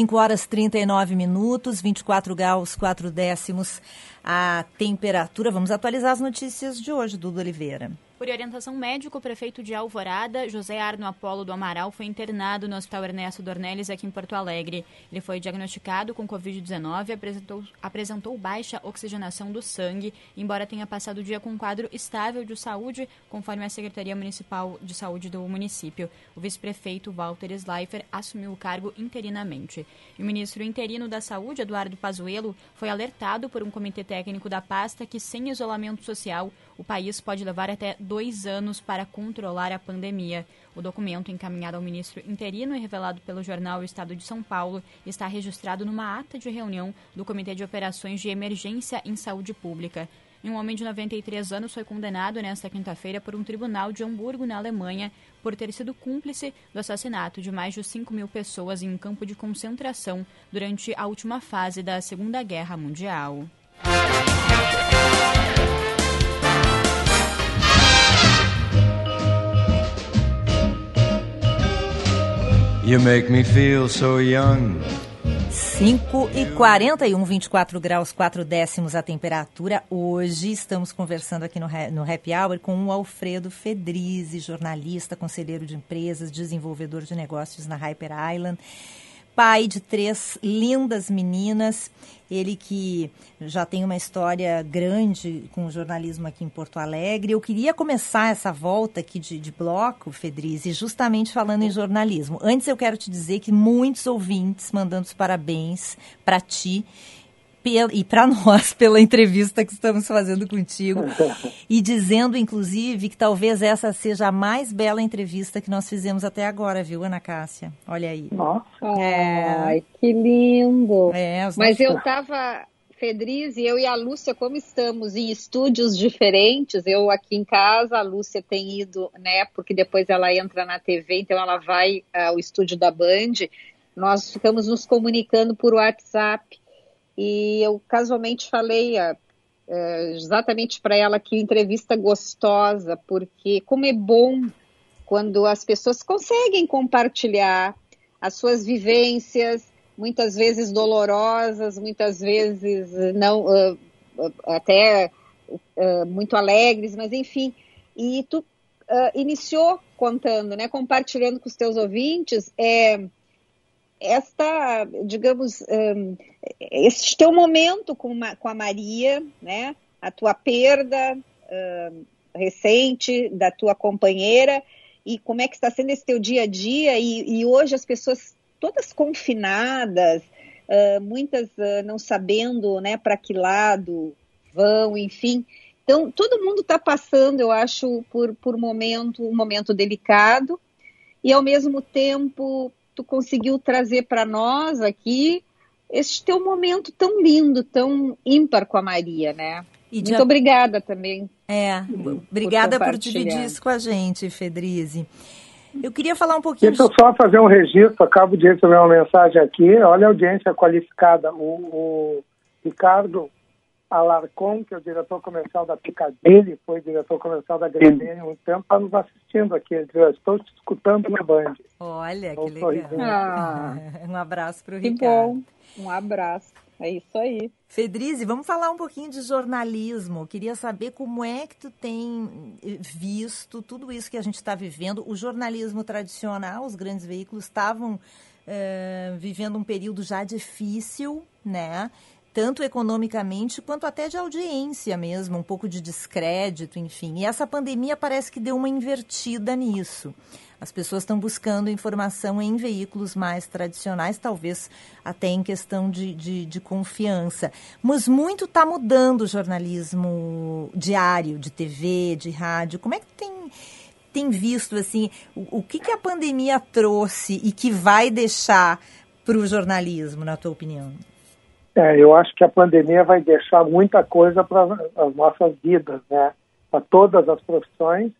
5 horas 39 minutos, 24 graus, 4 décimos a temperatura. Vamos atualizar as notícias de hoje, Duda Oliveira. Por orientação médica, o prefeito de Alvorada, José Arno Apolo do Amaral, foi internado no Hospital Ernesto Dornelles, aqui em Porto Alegre. Ele foi diagnosticado com Covid-19 e apresentou, apresentou baixa oxigenação do sangue, embora tenha passado o dia com um quadro estável de saúde, conforme a Secretaria Municipal de Saúde do município. O vice-prefeito Walter Sleifer assumiu o cargo interinamente. E o ministro interino da Saúde, Eduardo Pazuello, foi alertado por um comitê técnico da pasta que, sem isolamento social, o país pode levar até dois anos para controlar a pandemia. O documento, encaminhado ao ministro interino e revelado pelo jornal Estado de São Paulo, está registrado numa ata de reunião do Comitê de Operações de Emergência em Saúde Pública. um homem de 93 anos foi condenado nesta quinta-feira por um tribunal de Hamburgo, na Alemanha, por ter sido cúmplice do assassinato de mais de 5 mil pessoas em um campo de concentração durante a última fase da Segunda Guerra Mundial. You make me feel so young. 5 e 41, 24 graus, 4 décimos a temperatura. Hoje estamos conversando aqui no, no Happy Hour com o Alfredo Fedrizi, jornalista, conselheiro de empresas, desenvolvedor de negócios na Hyper Island pai de três lindas meninas. Ele que já tem uma história grande com o jornalismo aqui em Porto Alegre. Eu queria começar essa volta aqui de, de bloco, Fedrize, justamente falando em jornalismo. Antes eu quero te dizer que muitos ouvintes mandando os parabéns para ti e para nós pela entrevista que estamos fazendo contigo e dizendo, inclusive, que talvez essa seja a mais bela entrevista que nós fizemos até agora, viu, Ana Cássia? Olha aí. Nossa, é... ai, que lindo! É, Mas eu estava, Fedriz, e eu e a Lúcia, como estamos em estúdios diferentes, eu aqui em casa, a Lúcia tem ido, né, porque depois ela entra na TV, então ela vai ao estúdio da Band, nós ficamos nos comunicando por WhatsApp, e eu casualmente falei a, é, exatamente para ela que entrevista gostosa, porque como é bom quando as pessoas conseguem compartilhar as suas vivências, muitas vezes dolorosas, muitas vezes não uh, até uh, muito alegres, mas enfim. E tu uh, iniciou contando, né, compartilhando com os teus ouvintes, é, esta, digamos, um, este teu momento com, com a Maria, né? a tua perda uh, recente da tua companheira e como é que está sendo esse teu dia a dia e, e hoje as pessoas todas confinadas, uh, muitas uh, não sabendo né, para que lado vão, enfim. Então, todo mundo está passando, eu acho, por, por momento, um momento delicado, e ao mesmo tempo tu conseguiu trazer para nós aqui este teu momento tão lindo, tão ímpar com a Maria, né? E Muito de... obrigada também. É, obrigada por, por dividir isso com a gente, Fedrize. Eu queria falar um pouquinho. Deixa eu só fazer um registro, acabo de receber uma mensagem aqui. Olha a audiência qualificada. O, o Ricardo Alarcon, que é o diretor comercial da Picadilly, foi diretor comercial da há muito tempo, está nos assistindo aqui. Ele disse, estou te escutando na Band. Olha, que legal. Ah, um abraço para o Ricardo. Que bom, um abraço. É isso aí. Fedrize, vamos falar um pouquinho de jornalismo. queria saber como é que tu tem visto tudo isso que a gente está vivendo. O jornalismo tradicional, os grandes veículos estavam uh, vivendo um período já difícil, né? Tanto economicamente quanto até de audiência mesmo, um pouco de descrédito, enfim. E essa pandemia parece que deu uma invertida nisso. As pessoas estão buscando informação em veículos mais tradicionais, talvez até em questão de, de, de confiança. Mas muito está mudando o jornalismo diário, de TV, de rádio. Como é que tem, tem visto assim o, o que, que a pandemia trouxe e que vai deixar para o jornalismo, na tua opinião? É, eu acho que a pandemia vai deixar muita coisa para as nossas vidas, né? Para todas as profissões.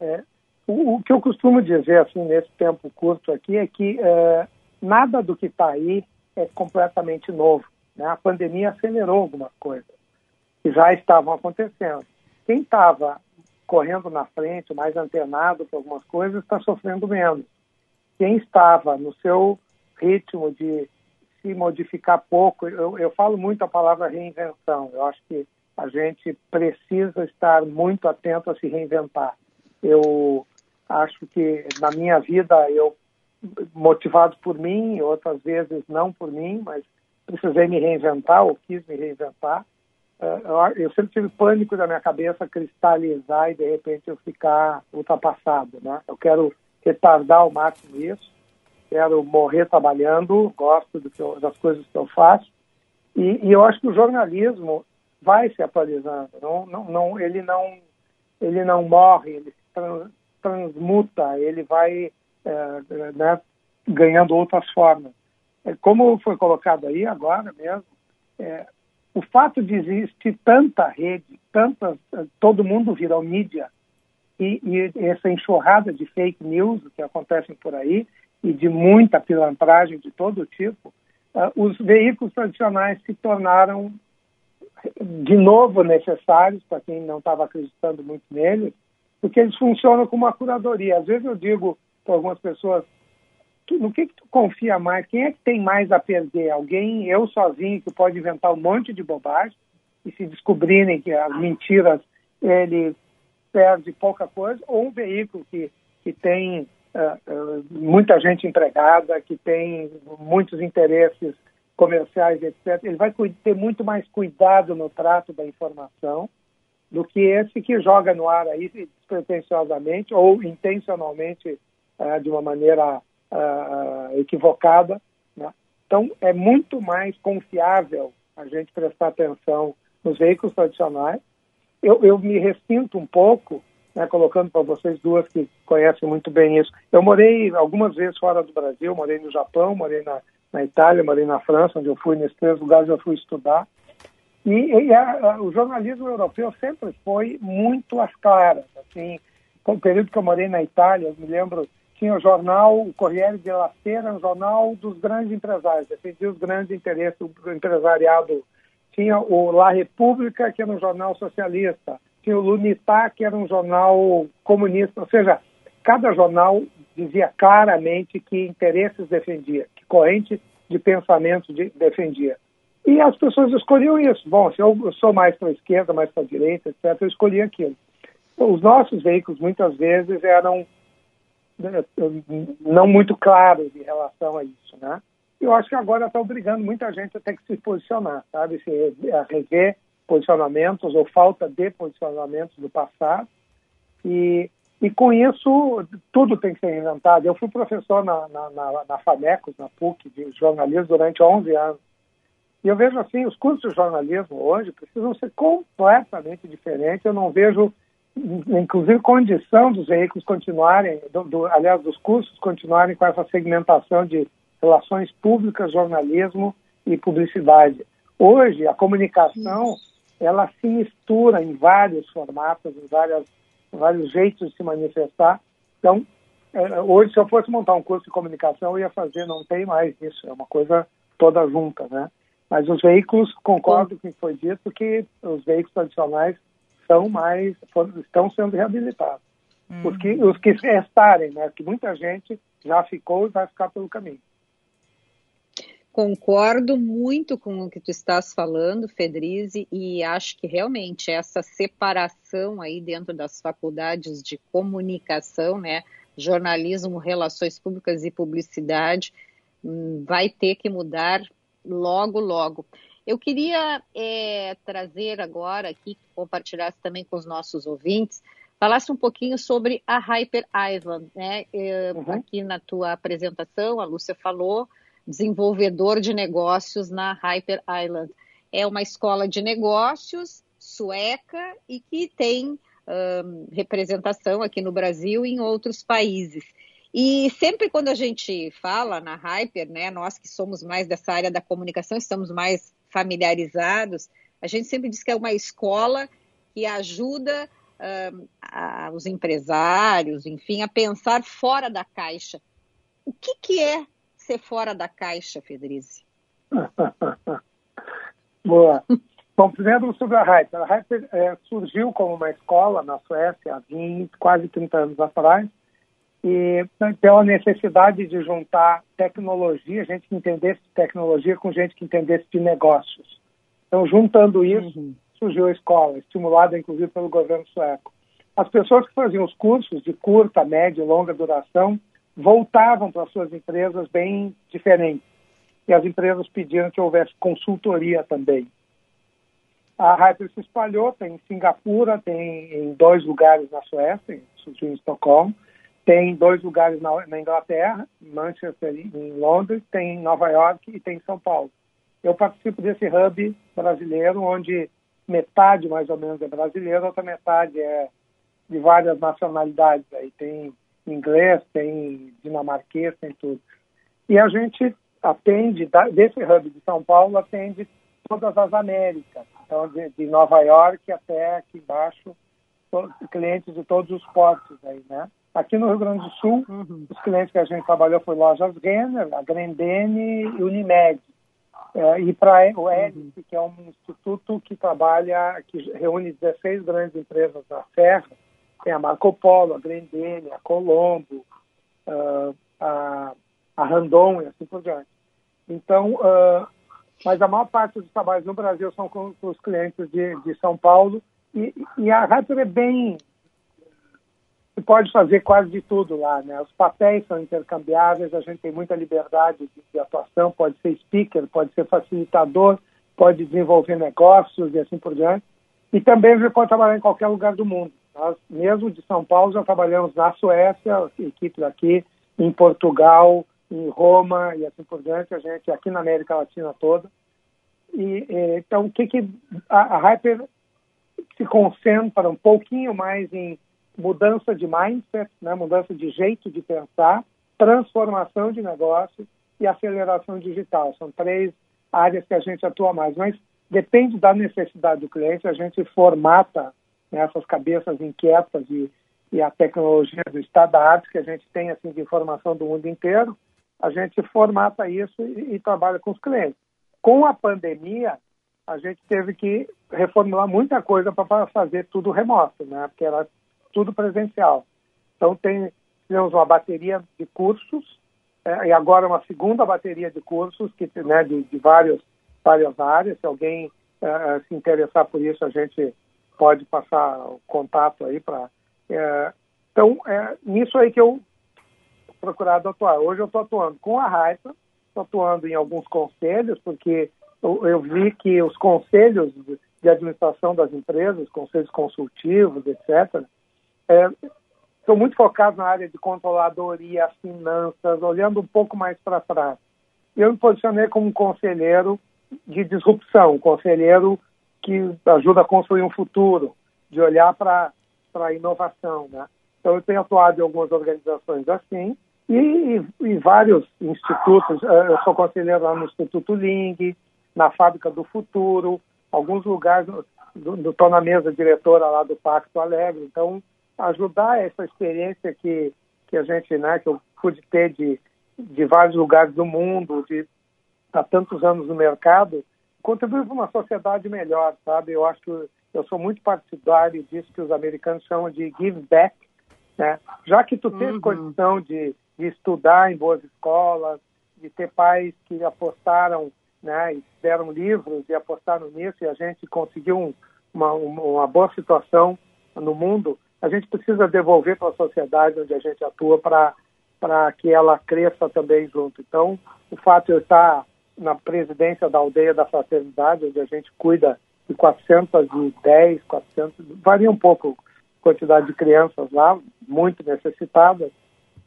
É, o, o, que eu costumo dizer, assim, nesse tempo curto aqui, é que é, nada do que está aí é completamente novo. Né? A pandemia acelerou algumas coisas que já estavam acontecendo. Quem estava correndo na frente, mais antenado para algumas coisas, está sofrendo menos. Quem estava no seu ritmo de se modificar pouco, eu, eu falo muito a palavra reinvenção. Eu acho que a gente precisa estar muito atento a se reinventar. Eu Acho que na minha vida eu motivado por mim, outras vezes não por mim, mas precisei me reinventar ou quis me reinventar. Eh, eu sempre tive pânico da minha cabeça cristalizar e de repente eu ficar ultrapassado, né? Eu quero retardar ao máximo isso, quero morrer trabalhando, gosto eu, das coisas que eu faço e, e, eu acho que o jornalismo vai se atualizando, não, não, não, ele não ele não morre, ele se transmuta, ele vai é, né, ganhando outras formas. É, como foi colocado aí agora mesmo, é, o fato de existir tanta rede, tantas, todo mundo virou mídia, e, e, essa enxurrada de fake news que acontecem por aí, e de muita pilantragem de todo tipo, uh, os veículos tradicionais se tornaram de novo necessários para quem não estava acreditando muito neles, porque eles funcionam como uma curadoria. Às vezes eu digo para algumas pessoas, no que, que tu confia mais? Quem é que tem mais a perder? Alguém, eu sozinho, que pode inventar um monte de bobagem e se descobrirem que as mentiras ele perde pouca coisa, ou um veículo que, que tem muita gente empregada, que tem muitos interesses comerciais, etc., ele vai ter muito mais cuidado no trato da informação do que esse que joga no ar aí despretensiosamente ou intencionalmente uh, de uma maneira equivocada. Né? Então, é muito mais confiável a gente prestar atenção nos veículos tradicionais. Eu, eu me ressinto um pouco, né, colocando para vocês duas que conhecem muito bem isso. Eu morei algumas vezes fora do Brasil, morei no Japão, morei na, na Itália, morei na França, onde eu fui nesses três lugares eu fui estudar. E, e a, a, o jornalismo europeu sempre foi muito às claras. Assim, no período que eu morei na Itália, eu me lembro, tinha o jornal, o Corriere della Sera, um jornal dos grandes empresários, defendia os grandes interesses do empresariado. Tinha o La República, que era um jornal socialista. Tinha o L'Unità, que era um jornal comunista. Ou seja, cada jornal dizia claramente que interesses defendia, que corrente de pensamento de, defendia. E as pessoas escolhiam isso. Bom, se eu sou mais para a esquerda, mais para a direita, etc., eu escolhi aquilo. Os nossos veículos, muitas vezes, eram né, não muito claros em relação a isso, né? Eu acho que agora está obrigando muita gente a ter que se posicionar, sabe? Se, a rever posicionamentos ou falta de posicionamentos do passado. E, e com isso, tudo tem que ser inventado. Eu fui professor na, na, na, na FAMECOS, na PUC, de jornalismo durante 11 anos. E eu vejo assim, os cursos de jornalismo hoje precisam ser completamente diferentes. Eu não vejo, inclusive, condição dos veículos continuarem, do, do, aliás, dos cursos continuarem com essa segmentação de relações públicas, jornalismo e publicidade. Hoje, a comunicação, ela se mistura em vários formatos, em várias, vários jeitos de se manifestar. Então, é, hoje, se eu fosse montar um curso de comunicação, eu ia fazer, não tem mais isso, é uma coisa toda junta, né? Mas os veículos, concordo com o que foi dito, que os veículos tradicionais são mais, estão sendo reabilitados. Uhum. Os, que, os que restarem, né? Que muita gente já ficou e vai ficar pelo caminho. Concordo muito com o que tu estás falando, Fedrize, e acho que realmente essa separação aí dentro das faculdades de comunicação, né, jornalismo, relações públicas e publicidade, hum, vai ter que mudar logo, logo. Eu queria é, trazer agora aqui, compartilhasse também com os nossos ouvintes, falasse um pouquinho sobre a Hyper Island, né? Uhum. Aqui na tua apresentação, a Lúcia falou, desenvolvedor de negócios na Hyper Island. É uma escola de negócios sueca e que tem um, representação aqui no Brasil e em outros países. E sempre quando a gente fala na Hyper, né, nós que somos mais dessa área da comunicação, estamos mais familiarizados, a gente sempre diz que é uma escola que ajuda um, a, os empresários, enfim, a pensar fora da caixa. O que, que é ser fora da caixa, Federici? Boa. Bom, primeiro sobre a Hyper. A Hyper é, surgiu como uma escola na Suécia há 20, quase 30 anos atrás, e pela necessidade de juntar tecnologia, gente que entendesse de tecnologia com gente que entendesse de negócios. Então, juntando isso, uhum. surgiu a escola, estimulada inclusive pelo governo sueco. As pessoas que faziam os cursos de curta, média e longa duração voltavam para suas empresas bem diferentes. E as empresas pediram que houvesse consultoria também. A Hyper se espalhou, tem em Singapura, tem em dois lugares na Suécia, em Estocolmo, tem dois lugares na, na Inglaterra, Manchester em Londres, tem em Nova York e tem em São Paulo. Eu participo desse hub brasileiro, onde metade mais ou menos é brasileiro, outra metade é de várias nacionalidades. Aí tem inglês, tem dinamarquês, tem tudo. E a gente atende, desse hub de São Paulo, atende todas as Américas. Então, de, de Nova York até aqui embaixo, clientes de todos os portos aí, né? Aqui no Rio Grande do Sul, uhum. os clientes que a gente trabalhou foi Lojas Renner, a Grendene e Unimed. É, e para o ELIS, uhum. que é um instituto que trabalha, que reúne 16 grandes empresas da Serra, tem a Marco Polo, a Grendene, a Colombo, uh, a, a Randon e assim por diante. Então, uh, mas a maior parte dos trabalhos no Brasil são com, com os clientes de, de São Paulo e, e a Raptor é bem você pode fazer quase de tudo lá, né? Os papéis são intercambiáveis, a gente tem muita liberdade de, de, atuação, pode ser speaker, pode ser facilitador, pode desenvolver negócios e assim por diante. E também gente pode trabalhar em qualquer lugar do mundo. Nós, mesmo de São Paulo, já trabalhamos na Suécia, equipe daqui, em Portugal, em Roma e assim por diante, a gente aqui na América Latina toda. E, então, o que, que a, a Hyper se concentra um pouquinho mais em mudança de mindset, né, mudança de jeito de pensar, transformação de negócio e aceleração digital. São três áreas que a gente atua mais, mas depende da necessidade do cliente, a gente formata né, essas cabeças inquietas e, e a tecnologia do estado da arte que a gente tem assim de informação do mundo inteiro, a gente formata isso e, e trabalha com os clientes. Com a pandemia, a gente teve que reformular muita coisa para fazer tudo remoto, né? Porque era tudo presencial. Então, tem, temos uma bateria de cursos é, e agora uma segunda bateria de cursos que, né, de, de vários, várias áreas. Se alguém é, é, se interessar por isso, a gente pode passar o contato aí para... É, então, é nisso aí que eu procurado atuar. Hoje eu estou atuando com a Raifa, estou atuando em alguns conselhos, porque eu, eu, vi que os conselhos de administração das empresas, conselhos consultivos, etc., é, são muito focados na área de controladoria, finanças, olhando um pouco mais para trás. Eu me posicionei como um conselheiro de disrupção, um conselheiro que ajuda a construir um futuro, de olhar para a inovação. Né? Então, eu tenho atuado em algumas organizações assim e, e, e vários institutos. Eh, eu sou conselheiro lá no Instituto Ling, na Fábrica do Futuro, alguns lugares, estou na mesa diretora lá do Pacto Alegre. Então, ajudar essa experiência que, que a gente, né, que eu pude ter de, de vários lugares do mundo, de há tantos anos no mercado, contribuir para uma sociedade melhor, sabe? Eu acho que eu sou muito partidário disso que os americanos chamam de give back, né? Já que tu teve uhum. condição de, de estudar em boas escolas, de ter pais que apostaram, né, e deram livros e apostaram nisso e a gente conseguiu um, uma, uma boa situação no mundo, a gente precisa devolver para a sociedade onde a gente atua para para que ela cresça também junto. Então, o fato de eu estar na presidência da aldeia da fraternidade, onde a gente cuida de 410, 400, varia um pouco a quantidade de crianças lá, muito necessitadas.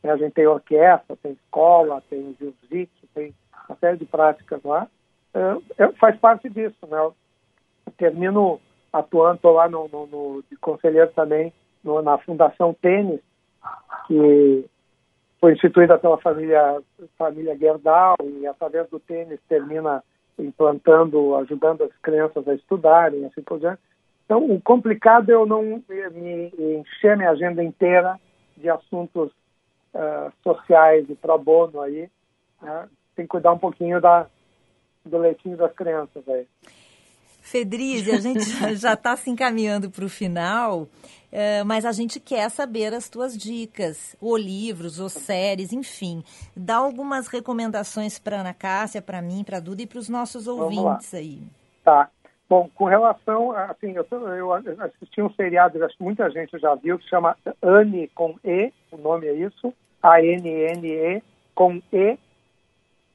A gente tem orquestra, tem escola, tem jiu-jitsu, tem uma série de práticas lá. É, é, faz parte disso, né? Eu termino atuando lá no, no, no de conselheiro também no, na Fundação Tênis, que foi instituída pela família, família Gerdau e através do tênis termina implantando, ajudando as crianças a estudarem, assim por diante. Então, o complicado é eu não me encher minha agenda inteira de assuntos uh, sociais e pro bono aí. Né? Tem que cuidar um pouquinho da, do leitinho das crianças aí. Fedrize, a gente já está se encaminhando para o final, uh, mas a gente quer saber as tuas dicas, ou livros, ou séries, enfim. Dá algumas recomendações para Ana Cássia, para mim, para Duda e para os nossos ouvintes aí. Tá. Bom, com relação, assim, eu, eu assisti um seriado, acho que muita gente já viu, que chama Anne com E, o nome é isso, A-N-N-E com E,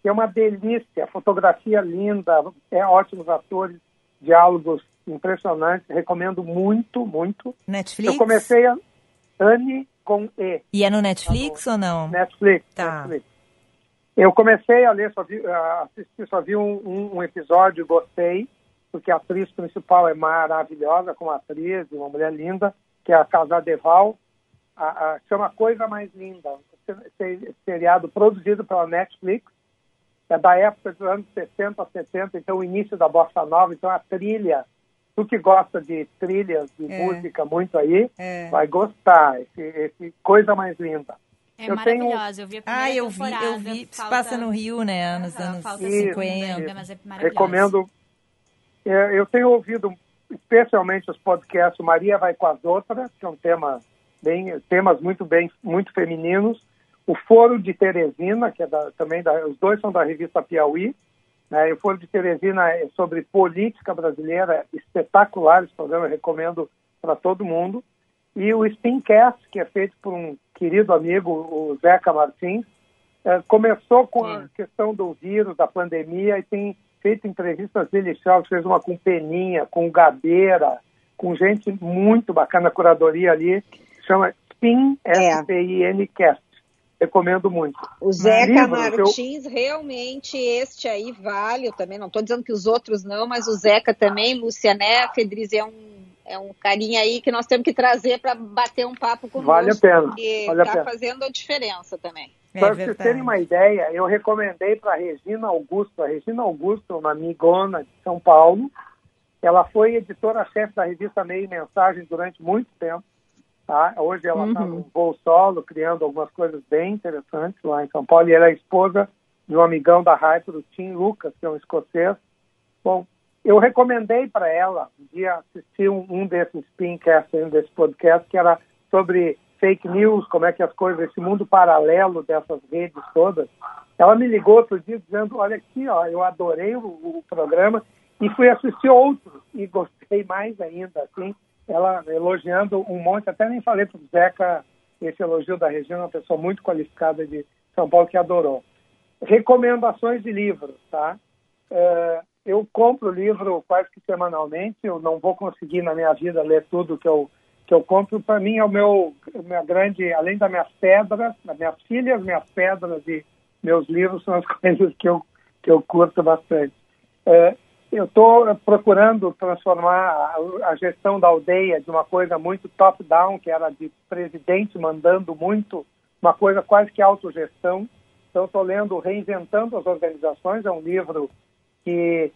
que é uma delícia, fotografia linda, é ótimos atores, diálogos impressionantes, recomendo muito, muito. Netflix? Eu comecei a Anne com E. E é no Netflix tá ou não? Netflix, tá. Netflix. Eu comecei a ler, só vi, assistir, só vi um, um, um, episódio, gostei, porque a atriz principal é maravilhosa como atriz, uma mulher linda, que é a Casa Deval, a, a, chama Coisa Mais Linda, seriado produzido pela Netflix, é da época dos anos 60, 70, então o início da bossa nova, então a trilha, tu que gosta de trilhas de é. música muito aí, é. vai gostar, esse, esse, coisa mais linda. É eu maravilhosa, tenho... eu vi a Ah, eu vi, eu vi, falta... passa no Rio, né, nos ah, anos 50. Isso. É Recomendo, é, eu tenho ouvido especialmente os podcasts Maria Vai com as Outras, que é um tema bem, temas muito bem, muito femininos, o Foro de Teresina, que é da, também da, os dois são da revista Piauí, né? o Foro de Teresina é sobre política brasileira, espetacular esse programa, eu recomendo para todo mundo. E o Spincast, que é feito por um querido amigo, o Zeca Martins, é, começou com a questão do vírus, da pandemia, e tem feito entrevistas deliciosas, fez uma com Peninha, com Gabeira, com gente muito bacana, a curadoria ali, chama Spin, é. Recomendo muito. O Zeca Martins, eu... realmente, este aí vale, eu também não estou dizendo que os outros não, mas o Zeca também, Luciané, Fedriz é um, é um carinha aí que nós temos que trazer para bater um papo com Vale a pena. Porque vale está fazendo a diferença também. É para vocês terem uma ideia, eu recomendei para a Regina Augusto. A Regina Augusto, uma amigona de São Paulo, ela foi editora-chefe da revista Meio Mensagem durante muito tempo. Tá? Hoje ela está uhum. no voo solo, criando algumas coisas bem interessantes lá em São Paulo. E ela é esposa de um amigão da Hyper, o Tim Lucas, que é um escocês. Bom, eu recomendei para ela um dia assistir um, um desses spincasts, um desses podcasts, que era sobre fake news, como é que as coisas, esse mundo paralelo dessas redes todas. Ela me ligou outro dia dizendo, olha aqui, ó, eu adorei o, o programa e fui assistir outro e gostei mais ainda, assim ela elogiando um monte, até nem falei para o Zeca esse elogio da Regina, uma pessoa muito qualificada de São Paulo que adorou. Recomendações de livros, tá? Uh, eu compro livro quase que semanalmente. Eu não vou conseguir na minha vida ler tudo que eu que eu compro. Para mim é o meu minha grande, além das minhas pedras, das minhas filhas, minhas pedras e meus livros são as coisas que eu que eu curto bastante. É, eu estou procurando transformar a, gestão da aldeia de uma coisa muito top-down, que era de presidente mandando muito, uma coisa quase que autogestão. Então, estou lendo Reinventando as Organizações, é um livro que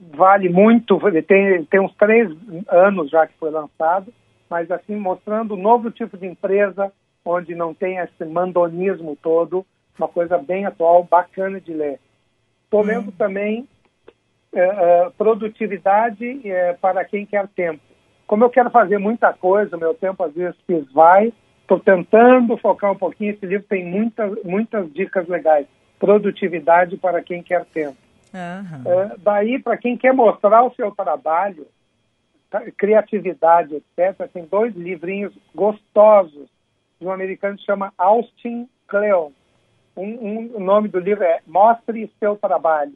vale muito, tem, tem uns três anos já que foi lançado, mas assim, mostrando um novo tipo de empresa, onde não tem esse mandonismo todo, uma coisa bem atual, bacana de ler. Estou hum. lendo também é, é, produtividade é, para quem quer tempo. Como eu quero fazer muita coisa, meu tempo às vezes se vai, estou tentando focar um pouquinho. Esse livro tem muitas, muitas dicas legais. Produtividade para quem quer tempo. Uhum. É, daí, para quem quer mostrar o seu trabalho, tá, criatividade, etc., tem dois livrinhos gostosos de um americano que chama Austin Kleon. Um, um, o nome do livro é Mostre Seu Trabalho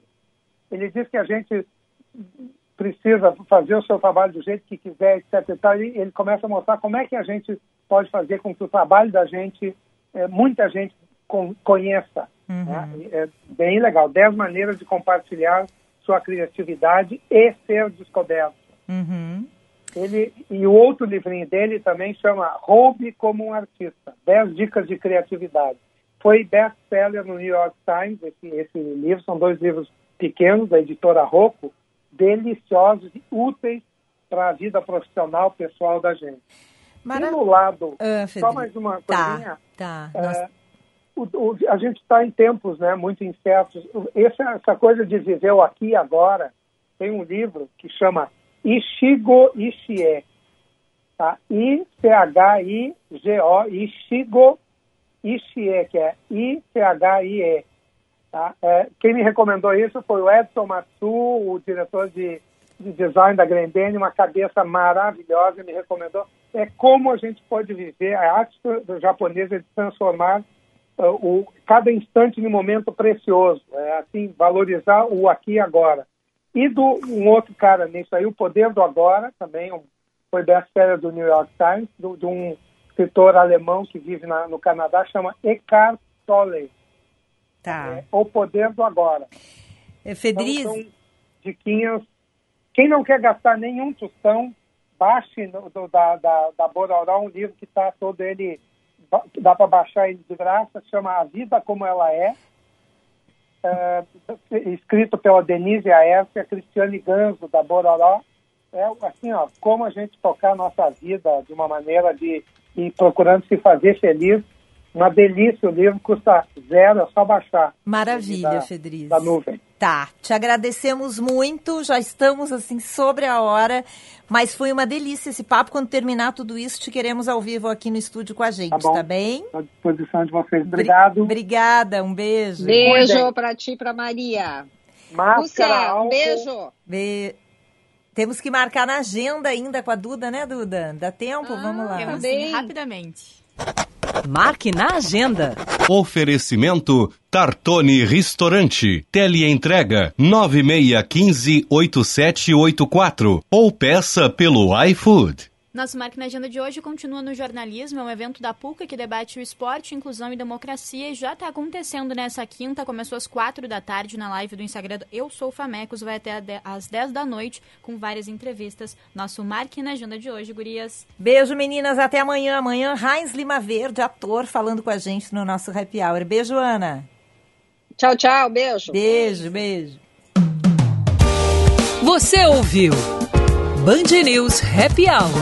ele diz que a gente precisa fazer o seu trabalho do jeito que quiser, etc. E ele começa a mostrar como é que a gente pode fazer com que o trabalho da gente, é, muita gente conheça. Uhum. Né? É bem legal. Dez maneiras de compartilhar sua criatividade e ser descoberto. Uhum. Ele, e o outro livrinho dele também chama Roube como um Artista. Dez dicas de criatividade. Foi best-seller no New York Times, esse, esse livro. São dois livros pequenos da editora Rocco, deliciosos e úteis para a vida profissional, pessoal da gente. Mara... E no lado, ah, só mais uma tá, coisinha. Tá, tá. É, o, o, a gente está em tempos né, muito incertos. Essa, essa coisa de viver o aqui e agora, tem um livro que chama Ishigo Ishie. Tá? I-C-H-I-G-O, Ishigo Ishie, que é I-C-H-I-E. Tá? É, quem me recomendou isso foi o Edson Matsu, o diretor de, de design da Grendene, uma cabeça maravilhosa, me recomendou. É como a gente pode viver a arte do japonês é de transformar uh, o, cada instante em um momento precioso, é, assim, valorizar o aqui e agora. E do um outro cara nisso aí, O Poder do Agora, também um, foi best-seller do New York Times, do, de um escritor alemão que vive na, no Canadá, chama Eckhart Tolle. Tá. É, o poder do agora. É, Fedriz... Então, são diquinhas. Quem não quer gastar nenhum tostão, baixe no, do, da, da, da Bororó um livro que está todo ele, dá para baixar ele de graça, chama A Vida Como Ela É, é escrito pela Denise Aércio e a Cristiane Ganzo, da Bororó. É assim, ó, como a gente tocar a nossa vida de uma maneira de ir procurando se fazer feliz uma delícia o livro, custa zero, é só baixar. Maravilha, da, Fedriz. Da nuvem. Tá, te agradecemos muito, já estamos assim sobre a hora, mas foi uma delícia esse papo. Quando terminar tudo isso, te queremos ao vivo aqui no estúdio com a gente, tá, bom. tá bem? À disposição de vocês. Obrigado. Obrigada, um beijo. Beijo para ti e para Maria. Máscara, um beijo. Be... Temos que marcar na agenda ainda com a Duda, né, Duda? Dá tempo? Ah, Vamos lá. Temos sim, rapidamente. Marque na agenda. Oferecimento Tartone Restaurante. Teleentrega 9615 8784 ou peça pelo iFood. Nosso Marque na Agenda de hoje continua no jornalismo, é um evento da PUCA que debate o esporte, inclusão e democracia e já está acontecendo nessa quinta, começou às quatro da tarde na live do Instagram Eu Sou Famecos, vai até às dez da noite com várias entrevistas. Nosso Marque na Agenda de hoje, gurias. Beijo meninas, até amanhã. Amanhã, Heinz Lima Verde, ator, falando com a gente no nosso Happy Hour. Beijo, Ana. Tchau, tchau, beijo. Beijo, beijo. Você ouviu Band News Happy Hour.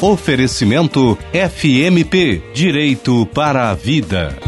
Oferecimento FMP Direito para a Vida.